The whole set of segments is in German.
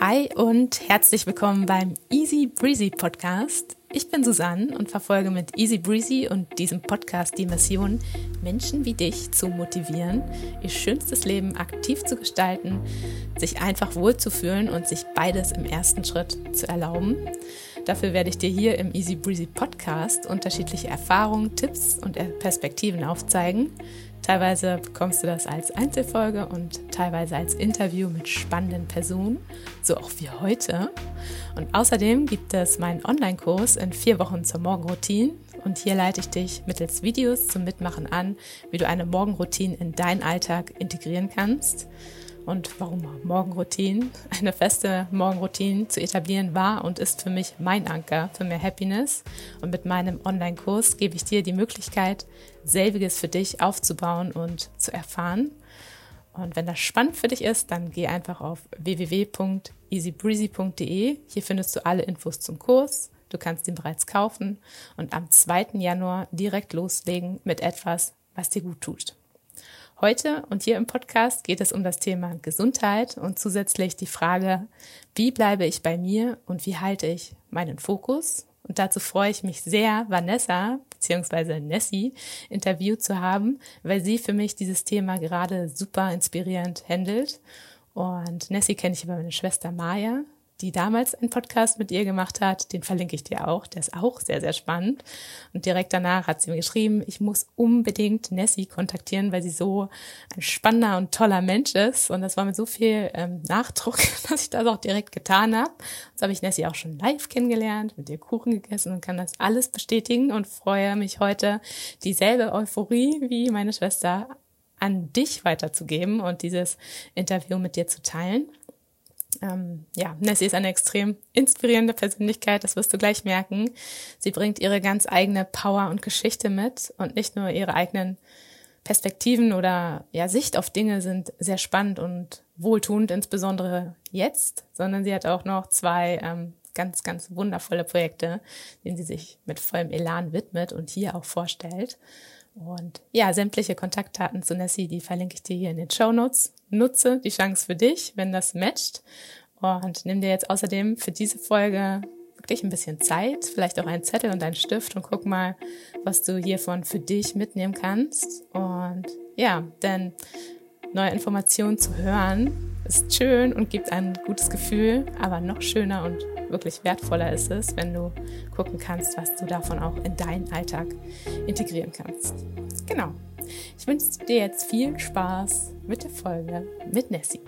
Hi und herzlich willkommen beim Easy Breezy Podcast. Ich bin Susanne und verfolge mit Easy Breezy und diesem Podcast die Mission, Menschen wie dich zu motivieren, ihr schönstes Leben aktiv zu gestalten, sich einfach wohlzufühlen und sich beides im ersten Schritt zu erlauben. Dafür werde ich dir hier im Easy Breezy Podcast unterschiedliche Erfahrungen, Tipps und Perspektiven aufzeigen Teilweise bekommst du das als Einzelfolge und teilweise als Interview mit spannenden Personen, so auch wie heute. Und außerdem gibt es meinen Online-Kurs in vier Wochen zur Morgenroutine. Und hier leite ich dich mittels Videos zum Mitmachen an, wie du eine Morgenroutine in deinen Alltag integrieren kannst und warum Morgenroutine. Eine feste Morgenroutine zu etablieren war und ist für mich mein Anker für mehr Happiness. Und mit meinem Online-Kurs gebe ich dir die Möglichkeit, selbiges für dich aufzubauen und zu erfahren. Und wenn das spannend für dich ist, dann geh einfach auf www.easybreezy.de. Hier findest du alle Infos zum Kurs. Du kannst ihn bereits kaufen und am 2. Januar direkt loslegen mit etwas, was dir gut tut. Heute und hier im Podcast geht es um das Thema Gesundheit und zusätzlich die Frage, wie bleibe ich bei mir und wie halte ich meinen Fokus? Und dazu freue ich mich sehr, Vanessa bzw. Nessie interviewt zu haben, weil sie für mich dieses Thema gerade super inspirierend handelt. Und Nessie kenne ich über meine Schwester Maya die damals einen Podcast mit ihr gemacht hat. Den verlinke ich dir auch. Der ist auch sehr, sehr spannend. Und direkt danach hat sie mir geschrieben, ich muss unbedingt Nessie kontaktieren, weil sie so ein spannender und toller Mensch ist. Und das war mit so viel ähm, Nachdruck, dass ich das auch direkt getan habe. Jetzt habe ich Nessie auch schon live kennengelernt, mit ihr Kuchen gegessen und kann das alles bestätigen und freue mich heute, dieselbe Euphorie wie meine Schwester an dich weiterzugeben und dieses Interview mit dir zu teilen. Ähm, ja, Nessie ist eine extrem inspirierende Persönlichkeit, das wirst du gleich merken. Sie bringt ihre ganz eigene Power und Geschichte mit und nicht nur ihre eigenen Perspektiven oder ja, Sicht auf Dinge sind sehr spannend und wohltuend, insbesondere jetzt, sondern sie hat auch noch zwei ähm, ganz, ganz wundervolle Projekte, denen sie sich mit vollem Elan widmet und hier auch vorstellt. Und ja, sämtliche Kontaktdaten zu Nessie, die verlinke ich dir hier in den Show Notes. Nutze die Chance für dich, wenn das matcht. Und nimm dir jetzt außerdem für diese Folge wirklich ein bisschen Zeit, vielleicht auch einen Zettel und einen Stift und guck mal, was du hiervon für dich mitnehmen kannst. Und ja, denn neue Informationen zu hören ist schön und gibt ein gutes Gefühl, aber noch schöner und wirklich wertvoller ist es, wenn du gucken kannst, was du davon auch in deinen Alltag integrieren kannst. Genau. Ich wünsche dir jetzt viel Spaß mit der Folge mit Nessie.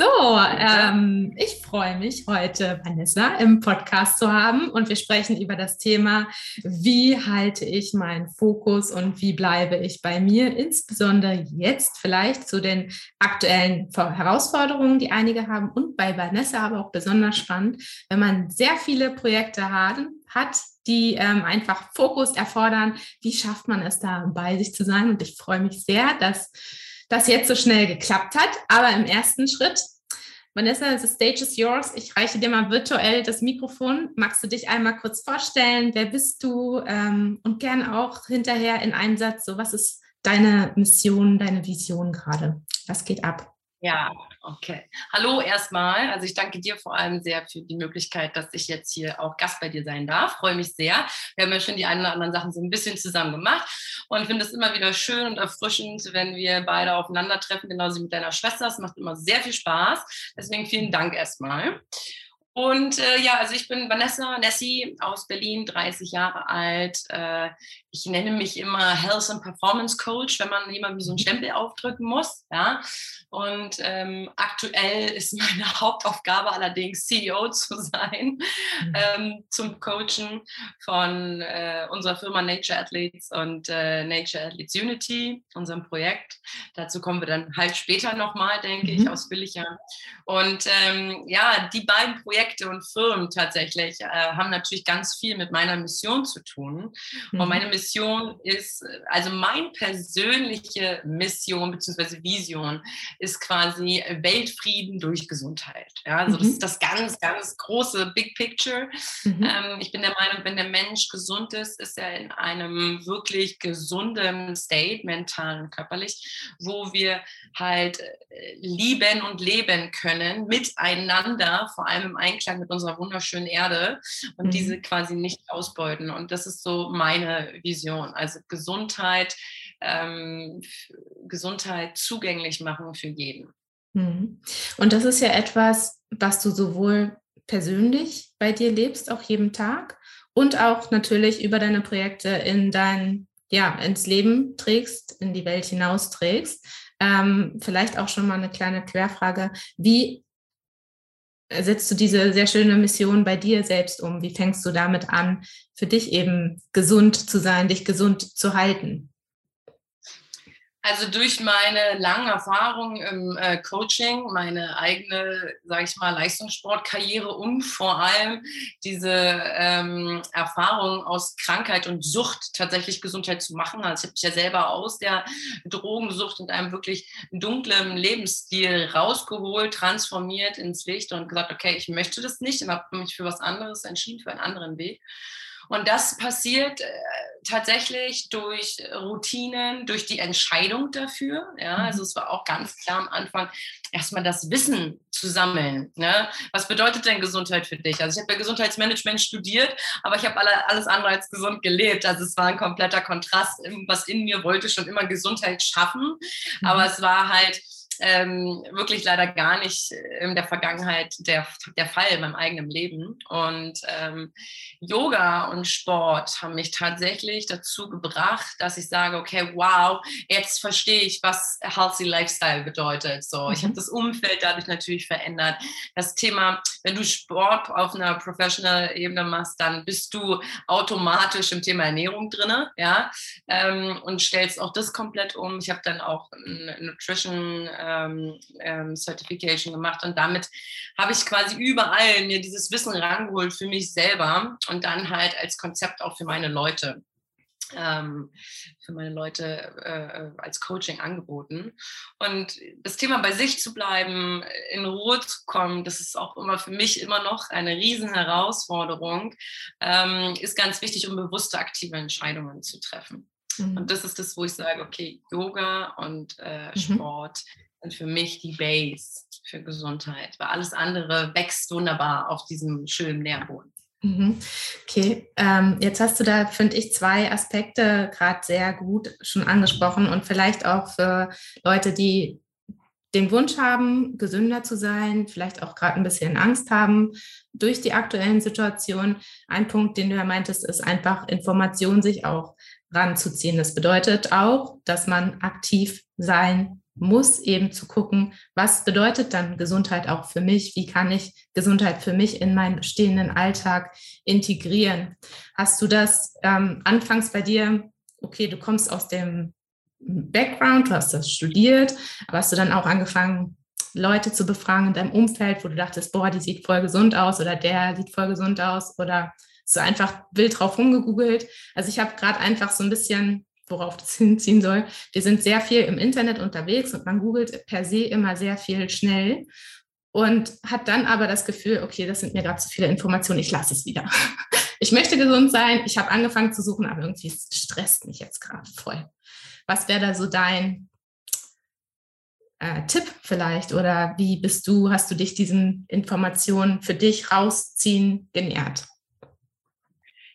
So, ähm, ich freue mich heute, Vanessa im Podcast zu haben. Und wir sprechen über das Thema, wie halte ich meinen Fokus und wie bleibe ich bei mir, insbesondere jetzt vielleicht zu den aktuellen Herausforderungen, die einige haben. Und bei Vanessa aber auch besonders spannend, wenn man sehr viele Projekte hat, hat die ähm, einfach Fokus erfordern, wie schafft man es da bei sich zu sein? Und ich freue mich sehr, dass das jetzt so schnell geklappt hat. Aber im ersten Schritt, Vanessa, the stage is yours. Ich reiche dir mal virtuell das Mikrofon. Magst du dich einmal kurz vorstellen? Wer bist du? Ähm, und gern auch hinterher in einem Satz, so was ist deine Mission, deine Vision gerade? Was geht ab? Ja, okay. Hallo erstmal. Also ich danke dir vor allem sehr für die Möglichkeit, dass ich jetzt hier auch Gast bei dir sein darf. Freue mich sehr. Wir haben ja schon die einen oder anderen Sachen so ein bisschen zusammen gemacht und finde es immer wieder schön und erfrischend, wenn wir beide aufeinandertreffen, genauso wie mit deiner Schwester. Es macht immer sehr viel Spaß. Deswegen vielen Dank erstmal. Und äh, ja, also ich bin Vanessa Nessie aus Berlin, 30 Jahre alt. Äh, ich nenne mich immer Health and Performance Coach, wenn man jemandem so einen Stempel aufdrücken muss. Ja? Und ähm, aktuell ist meine Hauptaufgabe allerdings CEO zu sein, mhm. ähm, zum Coachen von äh, unserer Firma Nature Athletes und äh, Nature Athletes Unity, unserem Projekt. Dazu kommen wir dann halt später nochmal, denke mhm. ich, ausführlicher. Und ähm, ja, die beiden Projekte und Firmen tatsächlich äh, haben natürlich ganz viel mit meiner Mission zu tun. Mhm. Und meine Mission ist, also meine persönliche Mission bzw. Vision ist quasi Weltfrieden durch Gesundheit. Ja, also mhm. das ist das ganz, ganz große Big Picture. Mhm. Ähm, ich bin der Meinung, wenn der Mensch gesund ist, ist er in einem wirklich gesunden State, mental und körperlich, wo wir halt äh, lieben und leben können miteinander, vor allem im Einklang mit unserer wunderschönen Erde und mhm. diese quasi nicht ausbeuten. Und das ist so meine Vision. Also Gesundheit, ähm, Gesundheit zugänglich machen für jeden. Mhm. Und das ist ja etwas, was du sowohl persönlich bei dir lebst, auch jeden Tag, und auch natürlich über deine Projekte in dein, ja, ins Leben trägst, in die Welt hinaus trägst. Ähm, vielleicht auch schon mal eine kleine Querfrage. Wie setzt du diese sehr schöne Mission bei dir selbst um? Wie fängst du damit an, für dich eben gesund zu sein, dich gesund zu halten? Also durch meine langen Erfahrungen im äh, Coaching, meine eigene, sage ich mal, Leistungssportkarriere und vor allem diese ähm, Erfahrung aus Krankheit und Sucht tatsächlich Gesundheit zu machen. Also ich habe mich ja selber aus der Drogensucht und einem wirklich dunklen Lebensstil rausgeholt, transformiert ins Licht und gesagt, okay, ich möchte das nicht und habe mich für was anderes entschieden, für einen anderen Weg. Und das passiert äh, tatsächlich durch Routinen, durch die Entscheidung dafür. Ja, mhm. also es war auch ganz klar am Anfang, erstmal das Wissen zu sammeln. Ne? Was bedeutet denn Gesundheit für dich? Also ich habe ja Gesundheitsmanagement studiert, aber ich habe alle, alles andere als gesund gelebt. Also es war ein kompletter Kontrast. Was in mir wollte schon immer Gesundheit schaffen, mhm. aber es war halt ähm, wirklich leider gar nicht in der Vergangenheit der, der Fall in meinem eigenen Leben. Und ähm, Yoga und Sport haben mich tatsächlich dazu gebracht, dass ich sage, okay, wow, jetzt verstehe ich, was Healthy Lifestyle bedeutet. So, mhm. ich habe das Umfeld dadurch natürlich verändert. Das Thema, wenn du Sport auf einer Professional Ebene machst, dann bist du automatisch im Thema Ernährung drinne, ja, ähm, und stellst auch das komplett um. Ich habe dann auch Nutrition äh, ähm, ähm, Certification gemacht und damit habe ich quasi überall mir dieses Wissen rangeholt für mich selber und dann halt als Konzept auch für meine Leute. Ähm, für meine Leute äh, als Coaching angeboten. Und das Thema bei sich zu bleiben, in Ruhe zu kommen, das ist auch immer für mich immer noch eine riesen Herausforderung, ähm, ist ganz wichtig, um bewusste, aktive Entscheidungen zu treffen. Mhm. Und das ist das, wo ich sage, okay, Yoga und äh, mhm. Sind für mich die Base für Gesundheit, weil alles andere wächst wunderbar auf diesem schönen Nährboden. Mhm. Okay, ähm, jetzt hast du da, finde ich, zwei Aspekte gerade sehr gut schon angesprochen und vielleicht auch für Leute, die den Wunsch haben, gesünder zu sein, vielleicht auch gerade ein bisschen Angst haben durch die aktuellen Situationen. Ein Punkt, den du ja meintest, ist einfach Information sich auch ranzuziehen. Das bedeutet auch, dass man aktiv sein muss eben zu gucken, was bedeutet dann Gesundheit auch für mich? Wie kann ich Gesundheit für mich in meinen bestehenden Alltag integrieren? Hast du das ähm, anfangs bei dir, okay, du kommst aus dem Background, du hast das studiert, aber hast du dann auch angefangen, Leute zu befragen in deinem Umfeld, wo du dachtest, boah, die sieht voll gesund aus oder der sieht voll gesund aus oder so einfach wild drauf rumgegoogelt. Also ich habe gerade einfach so ein bisschen worauf das hinziehen soll. Wir sind sehr viel im Internet unterwegs und man googelt per se immer sehr viel schnell und hat dann aber das Gefühl, okay, das sind mir gerade zu viele Informationen, ich lasse es wieder. Ich möchte gesund sein, ich habe angefangen zu suchen, aber irgendwie stresst mich jetzt gerade voll. Was wäre da so dein äh, Tipp vielleicht oder wie bist du, hast du dich diesen Informationen für dich rausziehen genährt?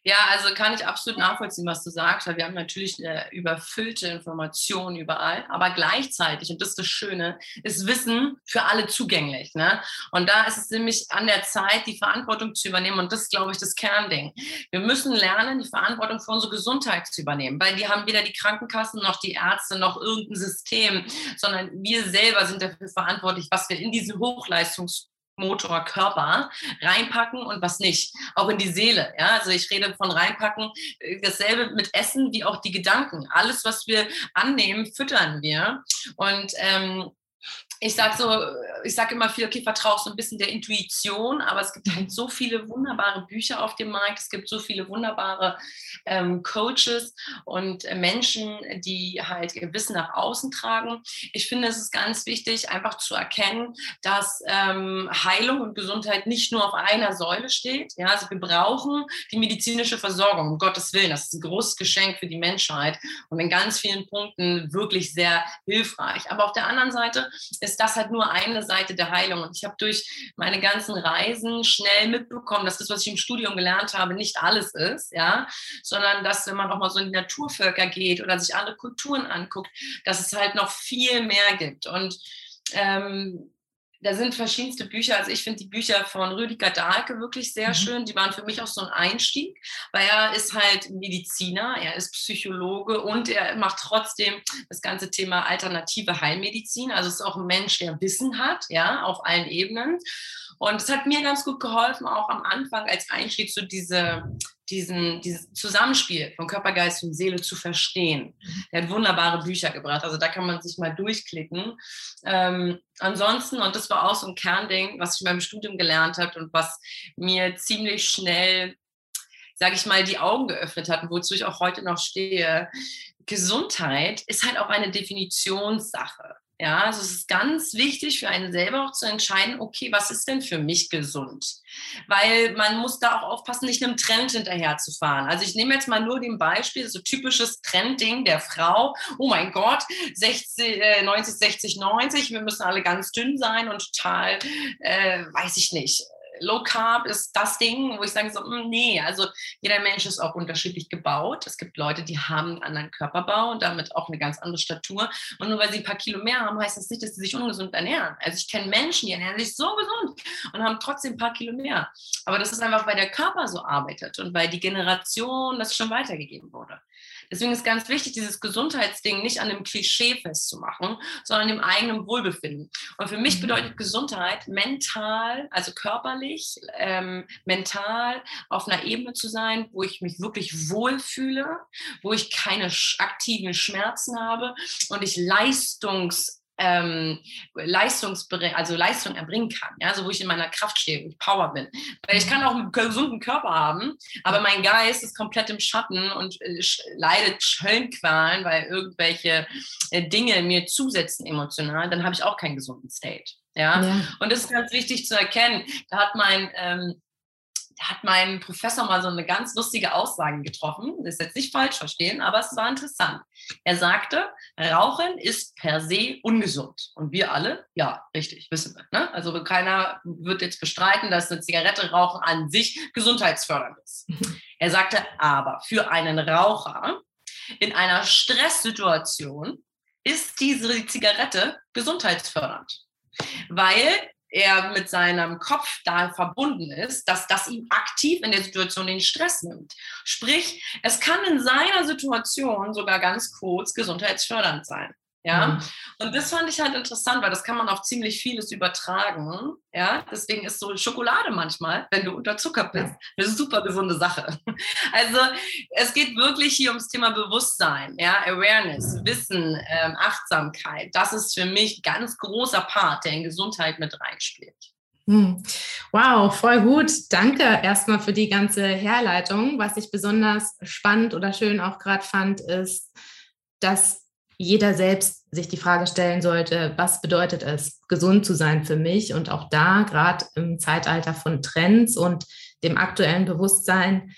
Ja, also kann ich absolut nachvollziehen, was du sagst, wir haben natürlich eine überfüllte Information überall, aber gleichzeitig, und das ist das Schöne, ist Wissen für alle zugänglich. Ne? Und da ist es nämlich an der Zeit, die Verantwortung zu übernehmen und das ist, glaube ich, das Kernding. Wir müssen lernen, die Verantwortung für unsere Gesundheit zu übernehmen, weil die haben weder die Krankenkassen noch die Ärzte noch irgendein System, sondern wir selber sind dafür verantwortlich, was wir in diese Hochleistungs Motor, Körper reinpacken und was nicht. Auch in die Seele. Ja? Also ich rede von reinpacken, äh, dasselbe mit Essen wie auch die Gedanken. Alles, was wir annehmen, füttern wir. Und ähm, ich sage so, ich sage immer viel, okay, vertraue so ein bisschen der Intuition, aber es gibt halt so viele wunderbare Bücher auf dem Markt, es gibt so viele wunderbare ähm, Coaches und äh, Menschen, die halt ihr Wissen nach außen tragen. Ich finde, es ist ganz wichtig, einfach zu erkennen, dass ähm, Heilung und Gesundheit nicht nur auf einer Säule steht. Ja, also wir brauchen die medizinische Versorgung, um Gottes Willen. Das ist ein großes Geschenk für die Menschheit und in ganz vielen Punkten wirklich sehr hilfreich. Aber auf der anderen Seite ist das halt nur eine Seite der Heilung. Und ich habe durch meine ganzen Reisen schnell mitbekommen, dass das, was ich im Studium gelernt habe, nicht alles ist, ja, sondern dass, wenn man auch mal so in die Naturvölker geht oder sich andere Kulturen anguckt, dass es halt noch viel mehr gibt. Und ähm, da sind verschiedenste Bücher. Also ich finde die Bücher von Rüdiger Dahlke wirklich sehr mhm. schön. Die waren für mich auch so ein Einstieg, weil er ist halt Mediziner, er ist Psychologe und er macht trotzdem das ganze Thema alternative Heilmedizin. Also ist auch ein Mensch, der Wissen hat, ja, auf allen Ebenen. Und es hat mir ganz gut geholfen, auch am Anfang als Einstieg so diese diesen, dieses Zusammenspiel von Körper, Geist und Seele zu verstehen. Mhm. Er hat wunderbare Bücher gebracht, also da kann man sich mal durchklicken. Ähm, ansonsten, und das war auch so ein Kernding, was ich in meinem Studium gelernt habe und was mir ziemlich schnell, sage ich mal, die Augen geöffnet hat und wozu ich auch heute noch stehe. Gesundheit ist halt auch eine Definitionssache. Ja, also es ist ganz wichtig für einen selber auch zu entscheiden, okay, was ist denn für mich gesund? Weil man muss da auch aufpassen, nicht einem Trend hinterher zu fahren. Also ich nehme jetzt mal nur den Beispiel, so typisches Trendding der Frau. Oh mein Gott, 60, äh, 90, 60, 90, wir müssen alle ganz dünn sein und total, äh, weiß ich nicht, Low Carb ist das Ding, wo ich sage so, hm, nee, also jeder Mensch ist auch unterschiedlich gebaut. Es gibt Leute, die haben einen anderen Körperbau und damit auch eine ganz andere Statur. Und nur weil sie ein paar Kilo mehr haben, heißt das nicht, dass sie sich ungesund ernähren. Also ich kenne Menschen, die ernähren sich so gesund und haben trotzdem ein paar Kilo mehr. Aber das ist einfach, weil der Körper so arbeitet und weil die Generation das schon weitergegeben wurde. Deswegen ist ganz wichtig, dieses Gesundheitsding nicht an dem Klischee festzumachen, sondern dem eigenen Wohlbefinden. Und für mich mhm. bedeutet Gesundheit mental, also körperlich, ähm, mental auf einer Ebene zu sein, wo ich mich wirklich wohlfühle, wo ich keine aktiven Schmerzen habe und ich leistungs ähm, Leistungsbere also Leistung erbringen kann, ja, so wo ich in meiner Kraft stehe, wo ich Power bin. Weil ich kann auch einen gesunden Körper haben, aber mein Geist ist komplett im Schatten und äh, leidet Schöllenqualen, weil irgendwelche äh, Dinge mir zusetzen emotional, dann habe ich auch keinen gesunden State. Ja? ja? und das ist ganz wichtig zu erkennen. Da hat mein ähm, hat mein Professor mal so eine ganz lustige Aussage getroffen. Das ist jetzt nicht falsch verstehen, aber es war interessant. Er sagte, Rauchen ist per se ungesund. Und wir alle, ja, richtig, wissen wir. Ne? Also keiner wird jetzt bestreiten, dass eine Zigarette rauchen an sich gesundheitsfördernd ist. Er sagte aber, für einen Raucher in einer Stresssituation ist diese Zigarette gesundheitsfördernd. Weil er mit seinem Kopf da verbunden ist, dass das ihm aktiv in der Situation den Stress nimmt. Sprich, es kann in seiner Situation sogar ganz kurz gesundheitsfördernd sein. Ja, mhm. und das fand ich halt interessant, weil das kann man auf ziemlich vieles übertragen. Ja, deswegen ist so Schokolade manchmal, wenn du unterzuckert bist, eine super gesunde Sache. Also es geht wirklich hier ums Thema Bewusstsein, ja, Awareness, Wissen, ähm, Achtsamkeit. Das ist für mich ganz großer Part, der in Gesundheit mit reinspielt. Hm. Wow, voll gut. Danke erstmal für die ganze Herleitung. Was ich besonders spannend oder schön auch gerade fand, ist, dass jeder selbst sich die Frage stellen sollte, was bedeutet es, gesund zu sein für mich? Und auch da, gerade im Zeitalter von Trends und dem aktuellen Bewusstsein,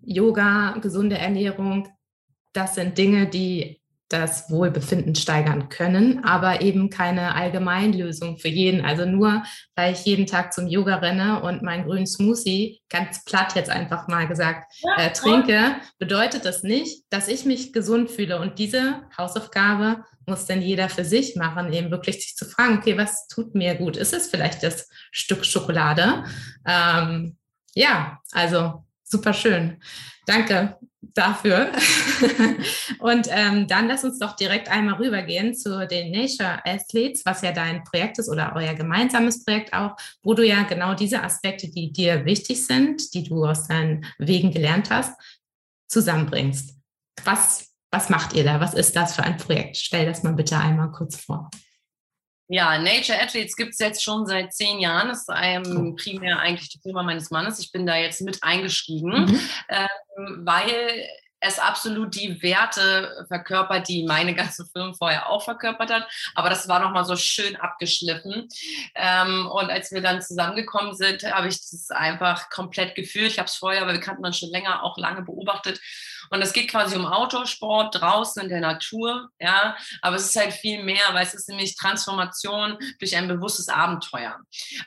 Yoga, gesunde Ernährung, das sind Dinge, die das Wohlbefinden steigern können, aber eben keine Allgemeinlösung für jeden. Also nur, weil ich jeden Tag zum Yoga renne und meinen grünen Smoothie, ganz platt jetzt einfach mal gesagt, äh, trinke, bedeutet das nicht, dass ich mich gesund fühle. Und diese Hausaufgabe muss dann jeder für sich machen, eben wirklich sich zu fragen, okay, was tut mir gut? Ist es vielleicht das Stück Schokolade? Ähm, ja, also super schön. Danke dafür. und ähm, dann lass uns doch direkt einmal rübergehen zu den Nature Athletes, was ja dein Projekt ist oder euer gemeinsames Projekt auch, wo du ja genau diese Aspekte, die dir wichtig sind, die du aus deinen Wegen gelernt hast, zusammenbringst. Was, was macht ihr da? Was ist das für ein Projekt? Stell das mal bitte einmal kurz vor. Ja, Nature Athletes gibt es jetzt schon seit zehn Jahren. Das ist ähm, primär eigentlich die Firma meines Mannes. Ich bin da jetzt mit eingestiegen, mhm. ähm, weil es absolut die Werte verkörpert, die meine ganze Firma vorher auch verkörpert hat. Aber das war nochmal so schön abgeschliffen. Ähm, und als wir dann zusammengekommen sind, habe ich das einfach komplett gefühlt. Ich habe es vorher, weil wir kannten uns schon länger, auch lange beobachtet. Und es geht quasi um Outdoor-Sport draußen in der Natur. Ja, aber es ist halt viel mehr, weil es ist nämlich Transformation durch ein bewusstes Abenteuer.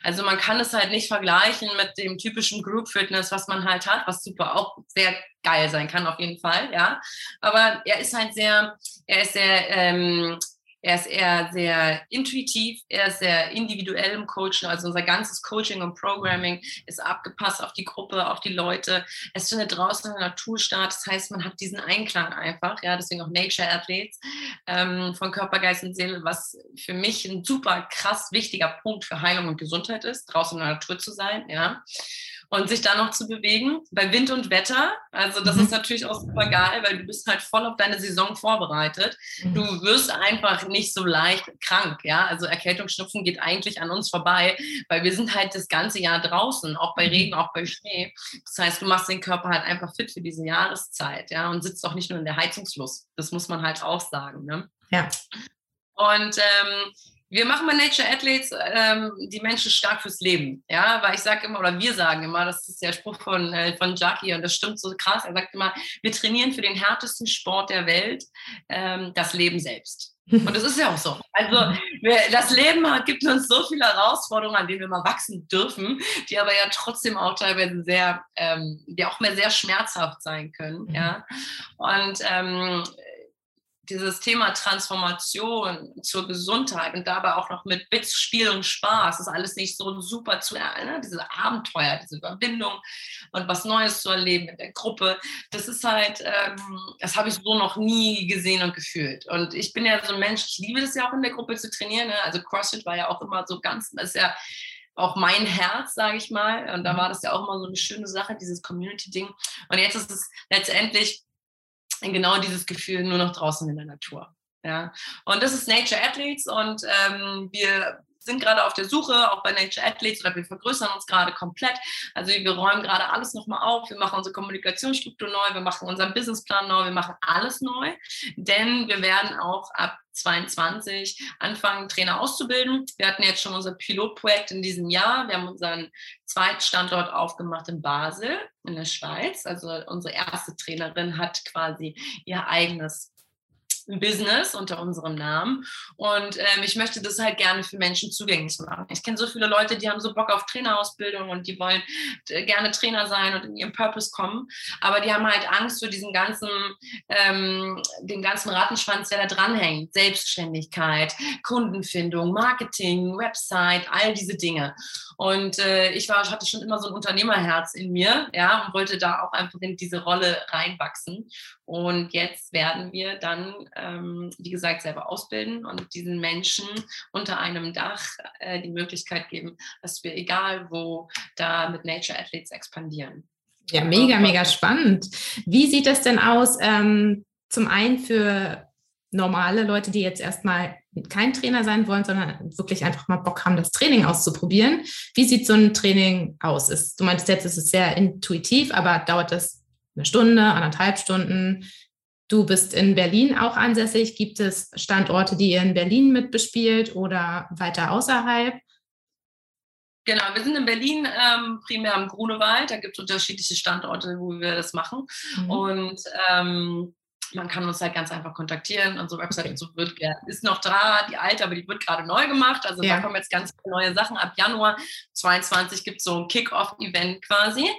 Also man kann es halt nicht vergleichen mit dem typischen Group Fitness, was man halt hat, was super auch sehr geil sein kann auf jeden Fall, ja. Aber er ist halt sehr, er ist sehr, ähm, er ist eher sehr intuitiv, er ist sehr individuell im Coaching. Also unser ganzes Coaching und Programming ist abgepasst auf die Gruppe, auf die Leute. Es findet draußen in der Natur statt. Das heißt, man hat diesen Einklang einfach. Ja, deswegen auch Nature Athletes ähm, von Körper, Geist und Seele, was für mich ein super krass wichtiger Punkt für Heilung und Gesundheit ist, draußen in der Natur zu sein. Ja und sich da noch zu bewegen bei Wind und Wetter. Also das mhm. ist natürlich auch super geil, weil du bist halt voll auf deine Saison vorbereitet. Mhm. Du wirst einfach nicht so leicht krank, ja. Also Erkältungsschnupfen geht eigentlich an uns vorbei, weil wir sind halt das ganze Jahr draußen, auch bei mhm. Regen, auch bei Schnee. Das heißt, du machst den Körper halt einfach fit für diese Jahreszeit, ja, und sitzt auch nicht nur in der Heizungslust. Das muss man halt auch sagen, ne? Ja. Und ähm, wir machen bei Nature Athletes ähm, die Menschen stark fürs Leben. Ja, weil ich sage immer, oder wir sagen immer, das ist der Spruch von, äh, von Jackie und das stimmt so krass. Er sagt immer, wir trainieren für den härtesten Sport der Welt ähm, das Leben selbst. Und das ist ja auch so. Also wir, das Leben hat, gibt uns so viele Herausforderungen, an denen wir mal wachsen dürfen, die aber ja trotzdem auch teilweise sehr, ähm, die auch mehr sehr schmerzhaft sein können. Ja. Und ähm, dieses Thema Transformation zur Gesundheit und dabei auch noch mit Witz, Spiel und Spaß, ist alles nicht so super zu erinnern, diese Abenteuer, diese Überwindung und was Neues zu erleben in der Gruppe, das ist halt, ähm, das habe ich so noch nie gesehen und gefühlt. Und ich bin ja so ein Mensch, ich liebe das ja auch in der Gruppe zu trainieren. Ne? Also CrossFit war ja auch immer so ganz, das ist ja auch mein Herz, sage ich mal. Und da mhm. war das ja auch immer so eine schöne Sache, dieses Community-Ding. Und jetzt ist es letztendlich genau dieses Gefühl nur noch draußen in der Natur. Ja. Und das ist Nature Athletes und ähm, wir sind gerade auf der Suche, auch bei Nature Athletes, oder wir vergrößern uns gerade komplett. Also wir räumen gerade alles nochmal auf, wir machen unsere Kommunikationsstruktur neu, wir machen unseren Businessplan neu, wir machen alles neu, denn wir werden auch ab 22 anfangen, Trainer auszubilden. Wir hatten jetzt schon unser Pilotprojekt in diesem Jahr. Wir haben unseren zweiten Standort aufgemacht in Basel in der Schweiz. Also unsere erste Trainerin hat quasi ihr eigenes Business unter unserem Namen. Und ähm, ich möchte das halt gerne für Menschen zugänglich machen. Ich kenne so viele Leute, die haben so Bock auf Trainerausbildung und die wollen äh, gerne Trainer sein und in ihrem Purpose kommen. Aber die haben halt Angst vor diesem ganzen, ähm, dem ganzen Rattenschwanz, der da dranhängt. Selbstständigkeit, Kundenfindung, Marketing, Website, all diese Dinge. Und äh, ich war, hatte schon immer so ein Unternehmerherz in mir, ja, und wollte da auch einfach in diese Rolle reinwachsen. Und jetzt werden wir dann, ähm, wie gesagt, selber ausbilden und diesen Menschen unter einem Dach äh, die Möglichkeit geben, dass wir egal wo da mit Nature Athletes expandieren. Ja, mega, mega spannend. Wie sieht das denn aus? Ähm, zum einen für normale Leute, die jetzt erstmal kein Trainer sein wollen, sondern wirklich einfach mal Bock haben, das Training auszuprobieren. Wie sieht so ein Training aus? Ist, du meintest jetzt, es ist sehr intuitiv, aber dauert das eine Stunde, anderthalb Stunden. Du bist in Berlin auch ansässig. Gibt es Standorte, die ihr in Berlin mit bespielt oder weiter außerhalb? Genau, wir sind in Berlin ähm, primär am Grunewald. Da gibt es unterschiedliche Standorte, wo wir das machen. Mhm. Und ähm, man kann uns halt ganz einfach kontaktieren. Unsere Website okay. so wird, ist noch da, die alte, aber die wird gerade neu gemacht. Also ja. da kommen jetzt ganz neue Sachen. Ab Januar 22 gibt es so ein Kick-Off-Event quasi.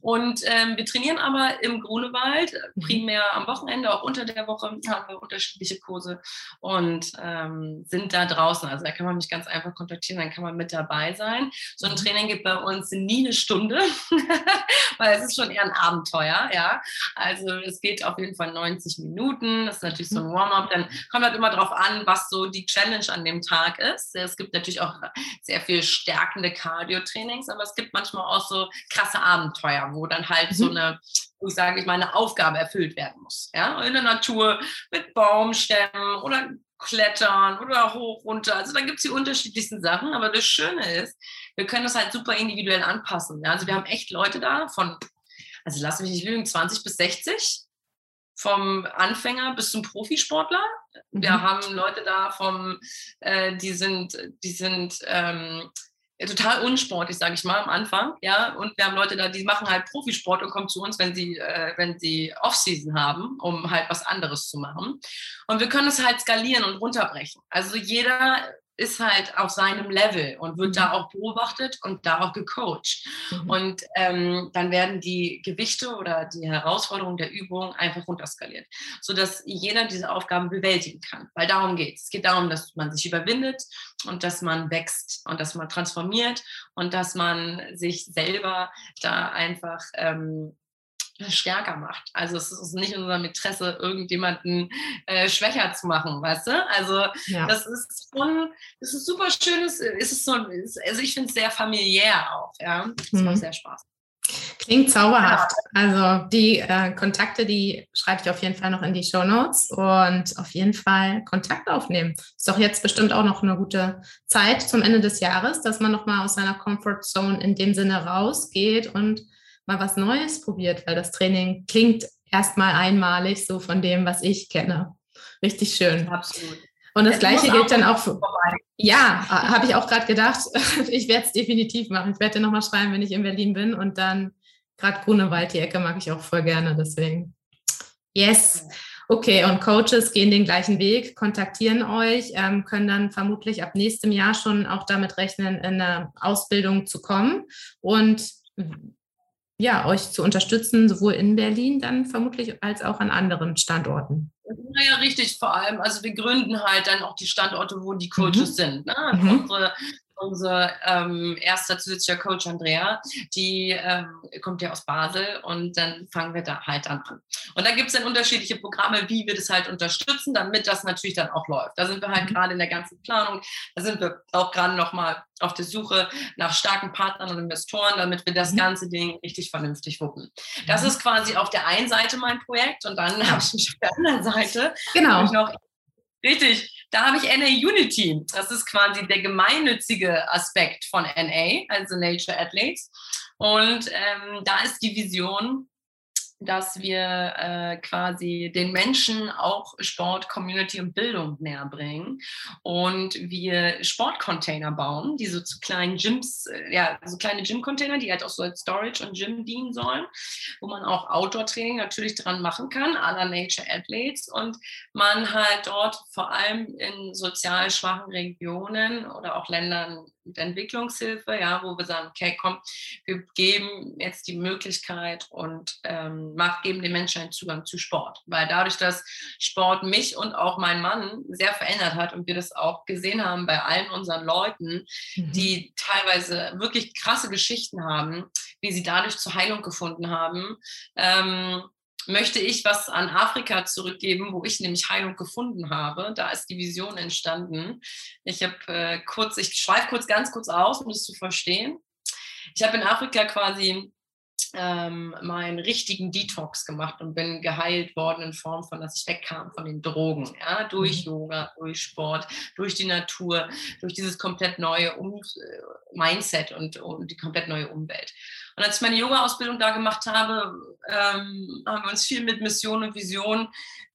Und ähm, wir trainieren aber im Grunewald, mhm. primär am Wochenende, auch unter der Woche haben wir unterschiedliche Kurse und ähm, sind da draußen. Also da kann man mich ganz einfach kontaktieren, dann kann man mit dabei sein. So ein mhm. Training gibt bei uns nie eine Stunde, weil es ist schon eher ein Abenteuer. Ja, also es geht auf jeden Fall 90 Minuten. Das ist natürlich so ein mhm. Warm-up. Dann kommt halt immer darauf an, was so die Challenge an dem Tag ist. Es gibt natürlich auch sehr viel stärkende Cardio-Trainings, aber es gibt manchmal auch so krasse Abenteuer wo dann halt mhm. so eine, wo ich sage ich mal, eine Aufgabe erfüllt werden muss. Ja? In der Natur mit Baumstämmen oder Klettern oder hoch, runter. Also da gibt es die unterschiedlichsten Sachen. Aber das Schöne ist, wir können das halt super individuell anpassen. Ja? Also wir haben echt Leute da von, also lass mich nicht lügen, 20 bis 60 vom Anfänger bis zum Profisportler. Wir mhm. haben Leute da vom, äh, die sind, die sind ähm, total unsportlich, sage ich mal, am Anfang, ja. Und wir haben Leute da, die machen halt Profisport und kommen zu uns, wenn sie, äh, wenn sie Offseason haben, um halt was anderes zu machen. Und wir können es halt skalieren und runterbrechen. Also jeder ist halt auf seinem Level und wird mhm. da auch beobachtet und da auch gecoacht. Mhm. Und ähm, dann werden die Gewichte oder die Herausforderungen der Übung einfach runterskaliert, sodass jeder diese Aufgaben bewältigen kann. Weil darum geht es. Es geht darum, dass man sich überwindet und dass man wächst und dass man transformiert und dass man sich selber da einfach ähm, stärker macht. Also es ist nicht in unserem Interesse, irgendjemanden äh, schwächer zu machen, weißt du? Also ja. das ist schon, das ist super schönes, ist es so, ist, also ich finde es sehr familiär auch, ja. Das mhm. macht sehr Spaß. Klingt zauberhaft. Also die äh, Kontakte, die schreibe ich auf jeden Fall noch in die Show Notes und auf jeden Fall Kontakt aufnehmen. Ist doch jetzt bestimmt auch noch eine gute Zeit zum Ende des Jahres, dass man nochmal aus seiner Comfort Zone in dem Sinne rausgeht und mal was Neues probiert, weil das Training klingt erstmal einmalig so von dem, was ich kenne. Richtig schön. Absolut. Und das, das Gleiche gilt dann auch für. Ja, habe ich auch gerade gedacht. Ich werde es definitiv machen. Ich werde dir nochmal schreiben, wenn ich in Berlin bin. Und dann gerade Grunewald, die Ecke mag ich auch voll gerne. Deswegen. Yes. Okay, und Coaches gehen den gleichen Weg, kontaktieren euch, ähm, können dann vermutlich ab nächstem Jahr schon auch damit rechnen, in eine Ausbildung zu kommen. Und ja, euch zu unterstützen, sowohl in Berlin dann vermutlich als auch an anderen Standorten. Naja, richtig, vor allem. Also wir gründen halt dann auch die Standorte, wo die Coaches mhm. sind. Ne? Mhm. Unsere unser ähm, erster zusätzlicher Coach Andrea, die ähm, kommt ja aus Basel und dann fangen wir da halt dann an. Und da gibt es dann unterschiedliche Programme, wie wir das halt unterstützen, damit das natürlich dann auch läuft. Da sind wir halt mhm. gerade in der ganzen Planung, da sind wir auch gerade nochmal auf der Suche nach starken Partnern und Investoren, damit wir das mhm. ganze Ding richtig vernünftig wuppen. Das mhm. ist quasi auf der einen Seite mein Projekt und dann habe ich mich auf der anderen Seite genau. noch Richtig, da habe ich NA Unity. Das ist quasi der gemeinnützige Aspekt von NA, also Nature Athletes. Und ähm, da ist die Vision, dass wir äh, quasi den Menschen auch Sport, Community und Bildung näher bringen. Und wir Sportcontainer bauen, die so zu kleinen Gyms, äh, ja, so kleine Gym-Container, die halt auch so als Storage und Gym dienen sollen, wo man auch Outdoor-Training natürlich dran machen kann, à la Nature Athletes. Und man halt dort vor allem in sozial schwachen Regionen oder auch Ländern mit Entwicklungshilfe, ja, wo wir sagen, okay, komm, wir geben jetzt die Möglichkeit und ähm, geben den Menschen einen Zugang zu Sport. Weil dadurch, dass Sport mich und auch meinen Mann sehr verändert hat und wir das auch gesehen haben bei allen unseren Leuten, mhm. die teilweise wirklich krasse Geschichten haben, wie sie dadurch zur Heilung gefunden haben, ähm, möchte ich was an Afrika zurückgeben, wo ich nämlich Heilung gefunden habe. Da ist die Vision entstanden. Ich habe äh, kurz, ich schweife kurz ganz kurz aus, um das zu verstehen. Ich habe in Afrika quasi ähm, meinen richtigen Detox gemacht und bin geheilt worden in Form von, dass ich wegkam von den Drogen, ja, durch mhm. Yoga, durch Sport, durch die Natur, durch dieses komplett neue um äh, Mindset und, und die komplett neue Umwelt. Und als ich meine Yoga-Ausbildung da gemacht habe, ähm, haben wir uns viel mit Mission und Vision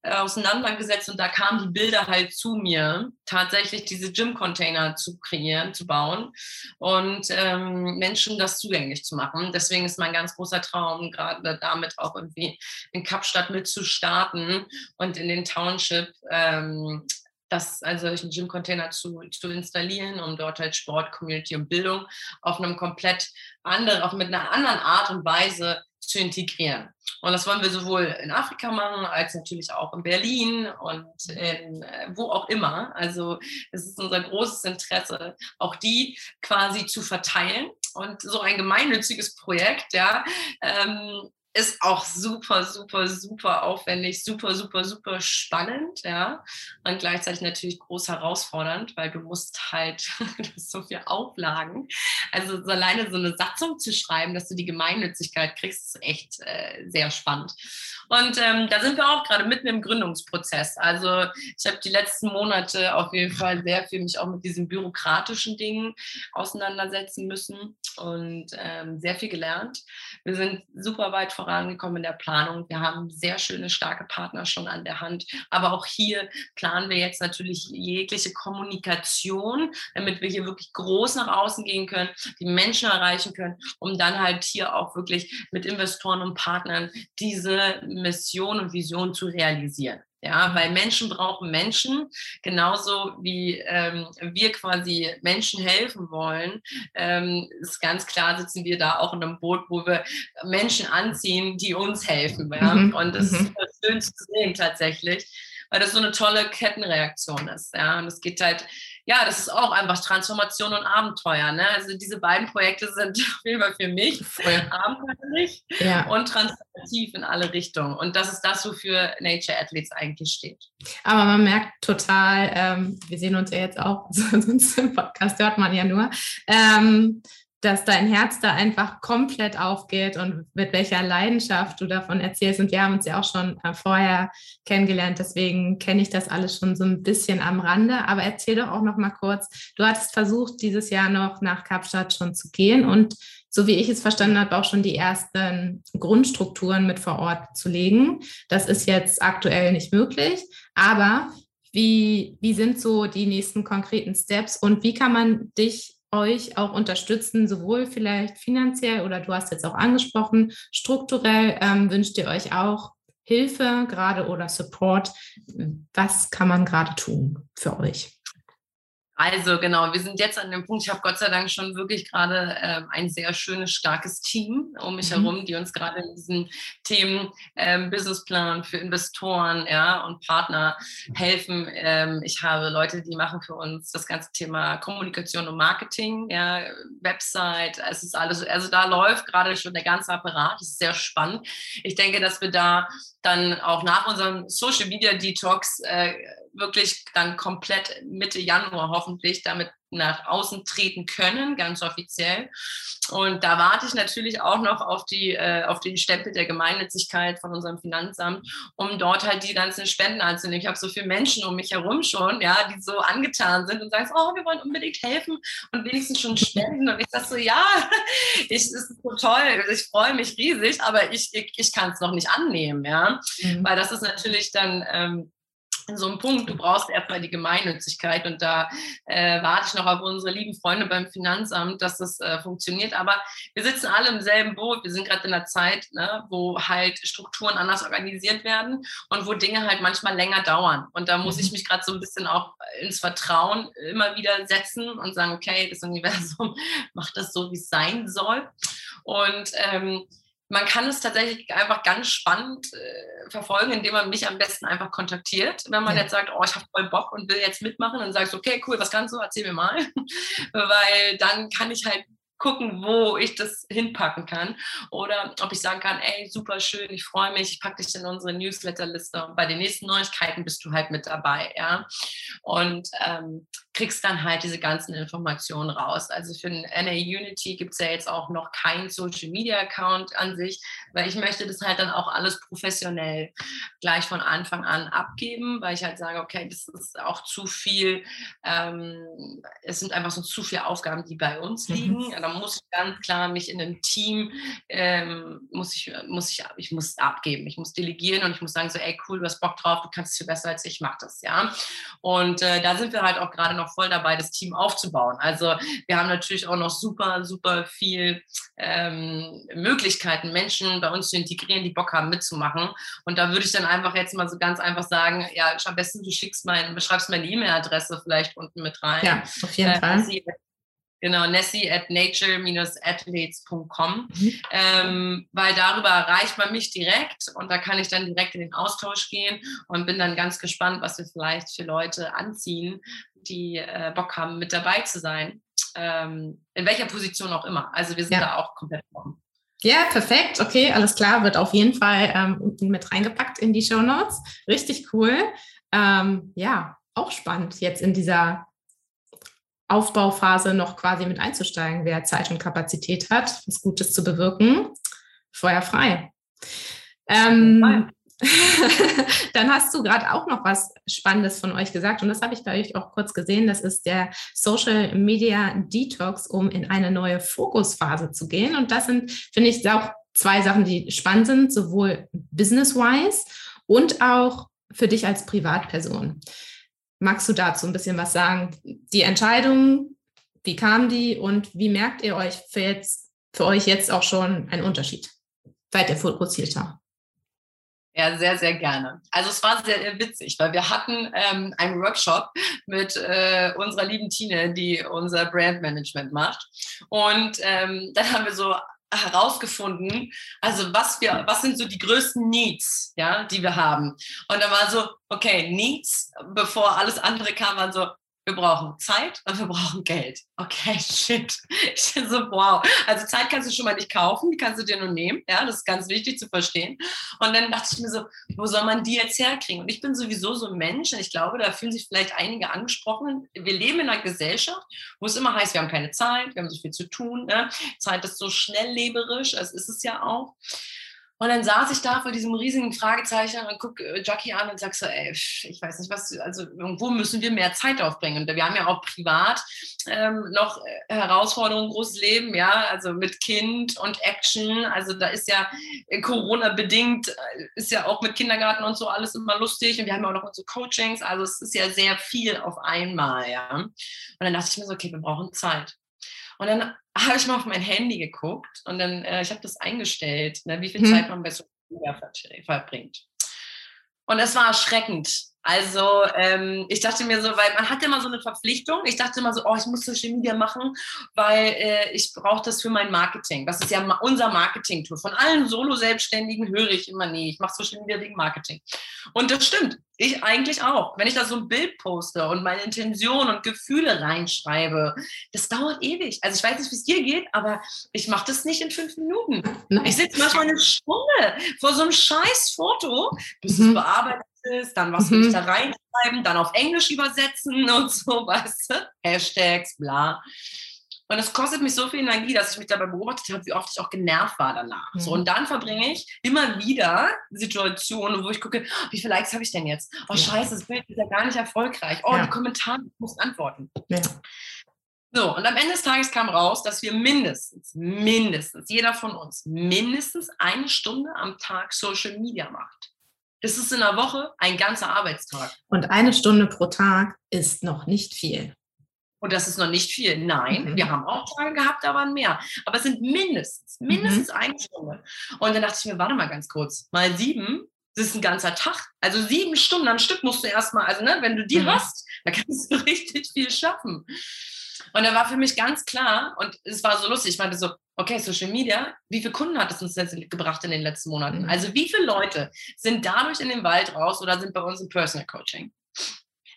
äh, auseinandergesetzt und da kamen die Bilder halt zu mir, tatsächlich diese Gym-Container zu kreieren, zu bauen und ähm, Menschen das zugänglich zu machen. Deswegen ist mein ganz großer Traum, gerade damit auch irgendwie in Kapstadt mit zu starten und in den Township ähm, das, also einen Gym-Container zu, zu installieren, um dort halt Sport, Community und Bildung auf einem komplett anderen, auch mit einer anderen Art und Weise zu integrieren. Und das wollen wir sowohl in Afrika machen, als natürlich auch in Berlin und in, äh, wo auch immer. Also es ist unser großes Interesse, auch die quasi zu verteilen. Und so ein gemeinnütziges Projekt, ja, ähm, ist auch super, super, super aufwendig, super, super, super spannend, ja. Und gleichzeitig natürlich groß herausfordernd, weil du musst halt, so viele Auflagen. Also so alleine so eine Satzung zu schreiben, dass du die Gemeinnützigkeit kriegst, ist echt äh, sehr spannend. Und ähm, da sind wir auch gerade mitten im Gründungsprozess. Also ich habe die letzten Monate auf jeden Fall sehr viel mich auch mit diesen bürokratischen Dingen auseinandersetzen müssen und ähm, sehr viel gelernt. Wir sind super weit vorangekommen in der Planung. Wir haben sehr schöne, starke Partner schon an der Hand. Aber auch hier planen wir jetzt natürlich jegliche Kommunikation, damit wir hier wirklich groß nach außen gehen können, die Menschen erreichen können, um dann halt hier auch wirklich mit Investoren und Partnern diese Mission und Vision zu realisieren. Ja, weil Menschen brauchen Menschen, genauso wie ähm, wir quasi Menschen helfen wollen, ähm, ist ganz klar, sitzen wir da auch in einem Boot, wo wir Menschen anziehen, die uns helfen. Ja? Mhm. Und das mhm. ist schön zu sehen tatsächlich, weil das so eine tolle Kettenreaktion ist. Ja? Und es geht halt ja, das ist auch einfach Transformation und Abenteuer. Ne? Also diese beiden Projekte sind auf jeden Fall für mich abenteuerlich ja. und transformativ in alle Richtungen. Und das ist das, wofür Nature Athletes eigentlich steht. Aber man merkt total, ähm, wir sehen uns ja jetzt auch, sonst im Podcast hört man ja nur, ähm, dass dein Herz da einfach komplett aufgeht und mit welcher Leidenschaft du davon erzählst. Und wir haben uns ja auch schon äh, vorher kennengelernt, deswegen kenne ich das alles schon so ein bisschen am Rande. Aber erzähl doch auch noch mal kurz. Du hattest versucht, dieses Jahr noch nach Kapstadt schon zu gehen und so wie ich es verstanden habe, auch schon die ersten Grundstrukturen mit vor Ort zu legen. Das ist jetzt aktuell nicht möglich, aber wie, wie sind so die nächsten konkreten Steps und wie kann man dich euch auch unterstützen, sowohl vielleicht finanziell oder du hast jetzt auch angesprochen, strukturell ähm, wünscht ihr euch auch Hilfe gerade oder Support. Was kann man gerade tun für euch? Also genau, wir sind jetzt an dem Punkt, ich habe Gott sei Dank schon wirklich gerade ähm, ein sehr schönes, starkes Team um mich mhm. herum, die uns gerade in diesen Themen ähm, Businessplan für Investoren ja, und Partner helfen. Ähm, ich habe Leute, die machen für uns das ganze Thema Kommunikation und Marketing, ja, Website, es ist alles, also da läuft gerade schon der ganze Apparat, das ist sehr spannend. Ich denke, dass wir da dann auch nach unserem Social Media Detox äh, wirklich dann komplett Mitte Januar hoffentlich damit nach außen treten können, ganz offiziell. Und da warte ich natürlich auch noch auf, die, äh, auf den Stempel der Gemeinnützigkeit von unserem Finanzamt, um dort halt die ganzen Spenden anzunehmen. Ich habe so viele Menschen um mich herum schon, ja, die so angetan sind und sagen, oh, wir wollen unbedingt helfen und wenigstens schon spenden. Und ich sage so, ja, ich, ist so toll, ich freue mich riesig, aber ich, ich, ich kann es noch nicht annehmen, ja, mhm. weil das ist natürlich dann ähm, so ein Punkt, du brauchst erstmal die Gemeinnützigkeit und da äh, warte ich noch auf unsere lieben Freunde beim Finanzamt, dass das äh, funktioniert. Aber wir sitzen alle im selben Boot. Wir sind gerade in einer Zeit, ne, wo halt Strukturen anders organisiert werden und wo Dinge halt manchmal länger dauern. Und da muss ich mhm. mich gerade so ein bisschen auch ins Vertrauen immer wieder setzen und sagen, okay, das Universum macht das so, wie es sein soll. Und ähm, man kann es tatsächlich einfach ganz spannend äh, verfolgen, indem man mich am besten einfach kontaktiert. Wenn man ja. jetzt sagt, oh, ich habe voll Bock und will jetzt mitmachen, dann sagst du, okay, cool, was kannst du? Erzähl mir mal. Weil dann kann ich halt gucken, wo ich das hinpacken kann. Oder ob ich sagen kann, ey, super schön, ich freue mich, ich packe dich in unsere Newsletterliste und bei den nächsten Neuigkeiten bist du halt mit dabei, ja. Und ähm, kriegst dann halt diese ganzen Informationen raus. Also für den NA Unity gibt es ja jetzt auch noch keinen Social Media Account an sich, weil ich möchte das halt dann auch alles professionell gleich von Anfang an abgeben, weil ich halt sage, okay, das ist auch zu viel, ähm, es sind einfach so zu viele Aufgaben, die bei uns mhm. liegen. Mhm. Muss ich ganz klar mich in einem Team, ähm, muss ich, muss ich, ich muss abgeben, ich muss delegieren und ich muss sagen so, ey cool, du hast Bock drauf, du kannst es viel besser als ich, mach das, ja. Und äh, da sind wir halt auch gerade noch noch voll dabei, das Team aufzubauen. Also wir haben natürlich auch noch super, super viel ähm, Möglichkeiten, Menschen bei uns zu integrieren, die Bock haben mitzumachen. Und da würde ich dann einfach jetzt mal so ganz einfach sagen, ja, am besten du schickst mein, beschreibst meine E-Mail-Adresse vielleicht unten mit rein. Ja, auf jeden äh, Fall. Genau, Nessie at nature-athletes.com, mhm. ähm, weil darüber erreicht man mich direkt und da kann ich dann direkt in den Austausch gehen und bin dann ganz gespannt, was wir vielleicht für Leute anziehen, die äh, Bock haben, mit dabei zu sein. Ähm, in welcher Position auch immer. Also wir sind ja. da auch komplett offen. Ja, perfekt. Okay, alles klar. Wird auf jeden Fall ähm, unten mit reingepackt in die Show Notes. Richtig cool. Ähm, ja, auch spannend, jetzt in dieser Aufbauphase noch quasi mit einzusteigen, wer Zeit und Kapazität hat, was Gutes zu bewirken. Feuer frei. Ähm, dann hast du gerade auch noch was Spannendes von euch gesagt und das habe ich bei euch auch kurz gesehen. Das ist der Social Media Detox, um in eine neue Fokusphase zu gehen. Und das sind, finde ich, auch zwei Sachen, die spannend sind, sowohl business-wise und auch für dich als Privatperson. Magst du dazu ein bisschen was sagen? Die Entscheidung, wie kam die und wie merkt ihr euch für, jetzt, für euch jetzt auch schon einen Unterschied? Ihr fokussierter? Ja, sehr, sehr gerne. Also es war sehr witzig, weil wir hatten ähm, einen Workshop mit äh, unserer lieben Tine, die unser Brandmanagement macht. Und ähm, dann haben wir so herausgefunden, also was wir, was sind so die größten Needs, ja, die wir haben. Und da war so, okay, Needs, bevor alles andere kam, waren so, wir brauchen Zeit und wir brauchen Geld. Okay, shit. Ich bin so, wow. Also Zeit kannst du schon mal nicht kaufen, die kannst du dir nur nehmen. Ja, das ist ganz wichtig zu verstehen. Und dann dachte ich mir so, wo soll man die jetzt herkriegen? Und ich bin sowieso so ein Mensch und ich glaube, da fühlen sich vielleicht einige angesprochen. Wir leben in einer Gesellschaft, wo es immer heißt, wir haben keine Zeit, wir haben so viel zu tun. Ne? Zeit ist so schnellleberisch, das ist es ja auch. Und dann saß ich da vor diesem riesigen Fragezeichen und gucke äh, Jackie an und sag so, ey, ich weiß nicht, was, also irgendwo müssen wir mehr Zeit aufbringen. Und wir haben ja auch privat ähm, noch äh, Herausforderungen, großes Leben, ja, also mit Kind und Action. Also da ist ja äh, Corona-bedingt, ist ja auch mit Kindergarten und so alles immer lustig. Und wir haben ja auch noch unsere Coachings. Also es ist ja sehr viel auf einmal, ja. Und dann dachte ich mir so, okay, wir brauchen Zeit. Und dann habe ich mal auf mein Handy geguckt und dann, äh, ich habe das eingestellt, ne, wie viel hm. Zeit man bei Social Media verbringt. Und es war erschreckend. Also ähm, ich dachte mir so, weil man hat immer so eine Verpflichtung. Ich dachte immer so, oh, ich muss Social Media machen, weil äh, ich brauche das für mein Marketing. Das ist ja unser Marketing-Tool. Von allen Solo-Selbstständigen höre ich immer, nee, ich mache Social Media wegen Marketing. Und das stimmt. Ich eigentlich auch. Wenn ich da so ein Bild poste und meine Intention und Gefühle reinschreibe, das dauert ewig. Also ich weiß nicht, wie es dir geht, aber ich mache das nicht in fünf Minuten. Nein. Ich sitze manchmal eine Stunde vor so einem scheiß Foto, bis mhm. es bearbeitet ist, dann was mhm. will ich da reinschreiben, dann auf Englisch übersetzen und so, weißt du? Hashtags, bla. Und es kostet mich so viel Energie, dass ich mich dabei beobachtet habe, wie oft ich auch genervt war danach. Mhm. So, und dann verbringe ich immer wieder Situationen, wo ich gucke, wie viele Likes habe ich denn jetzt? Oh, ja. scheiße, das Bild ist ja gar nicht erfolgreich. Oh, ja. die Kommentare, ich muss antworten. Ja. So, und am Ende des Tages kam raus, dass wir mindestens, mindestens, jeder von uns, mindestens eine Stunde am Tag Social Media macht. Das ist in einer Woche ein ganzer Arbeitstag. Und eine Stunde pro Tag ist noch nicht viel. Und das ist noch nicht viel. Nein, mhm. wir haben auch Tage gehabt, da waren mehr. Aber es sind mindestens, mindestens mhm. eine Stunde. Und dann dachte ich mir, warte mal ganz kurz, mal sieben, das ist ein ganzer Tag. Also sieben Stunden am Stück musst du erstmal, also ne, wenn du die mhm. hast, dann kannst du richtig viel schaffen. Und da war für mich ganz klar, und es war so lustig, ich meinte so, okay, Social Media, wie viele Kunden hat es uns jetzt gebracht in den letzten Monaten? Mhm. Also wie viele Leute sind dadurch in den Wald raus oder sind bei uns im Personal Coaching?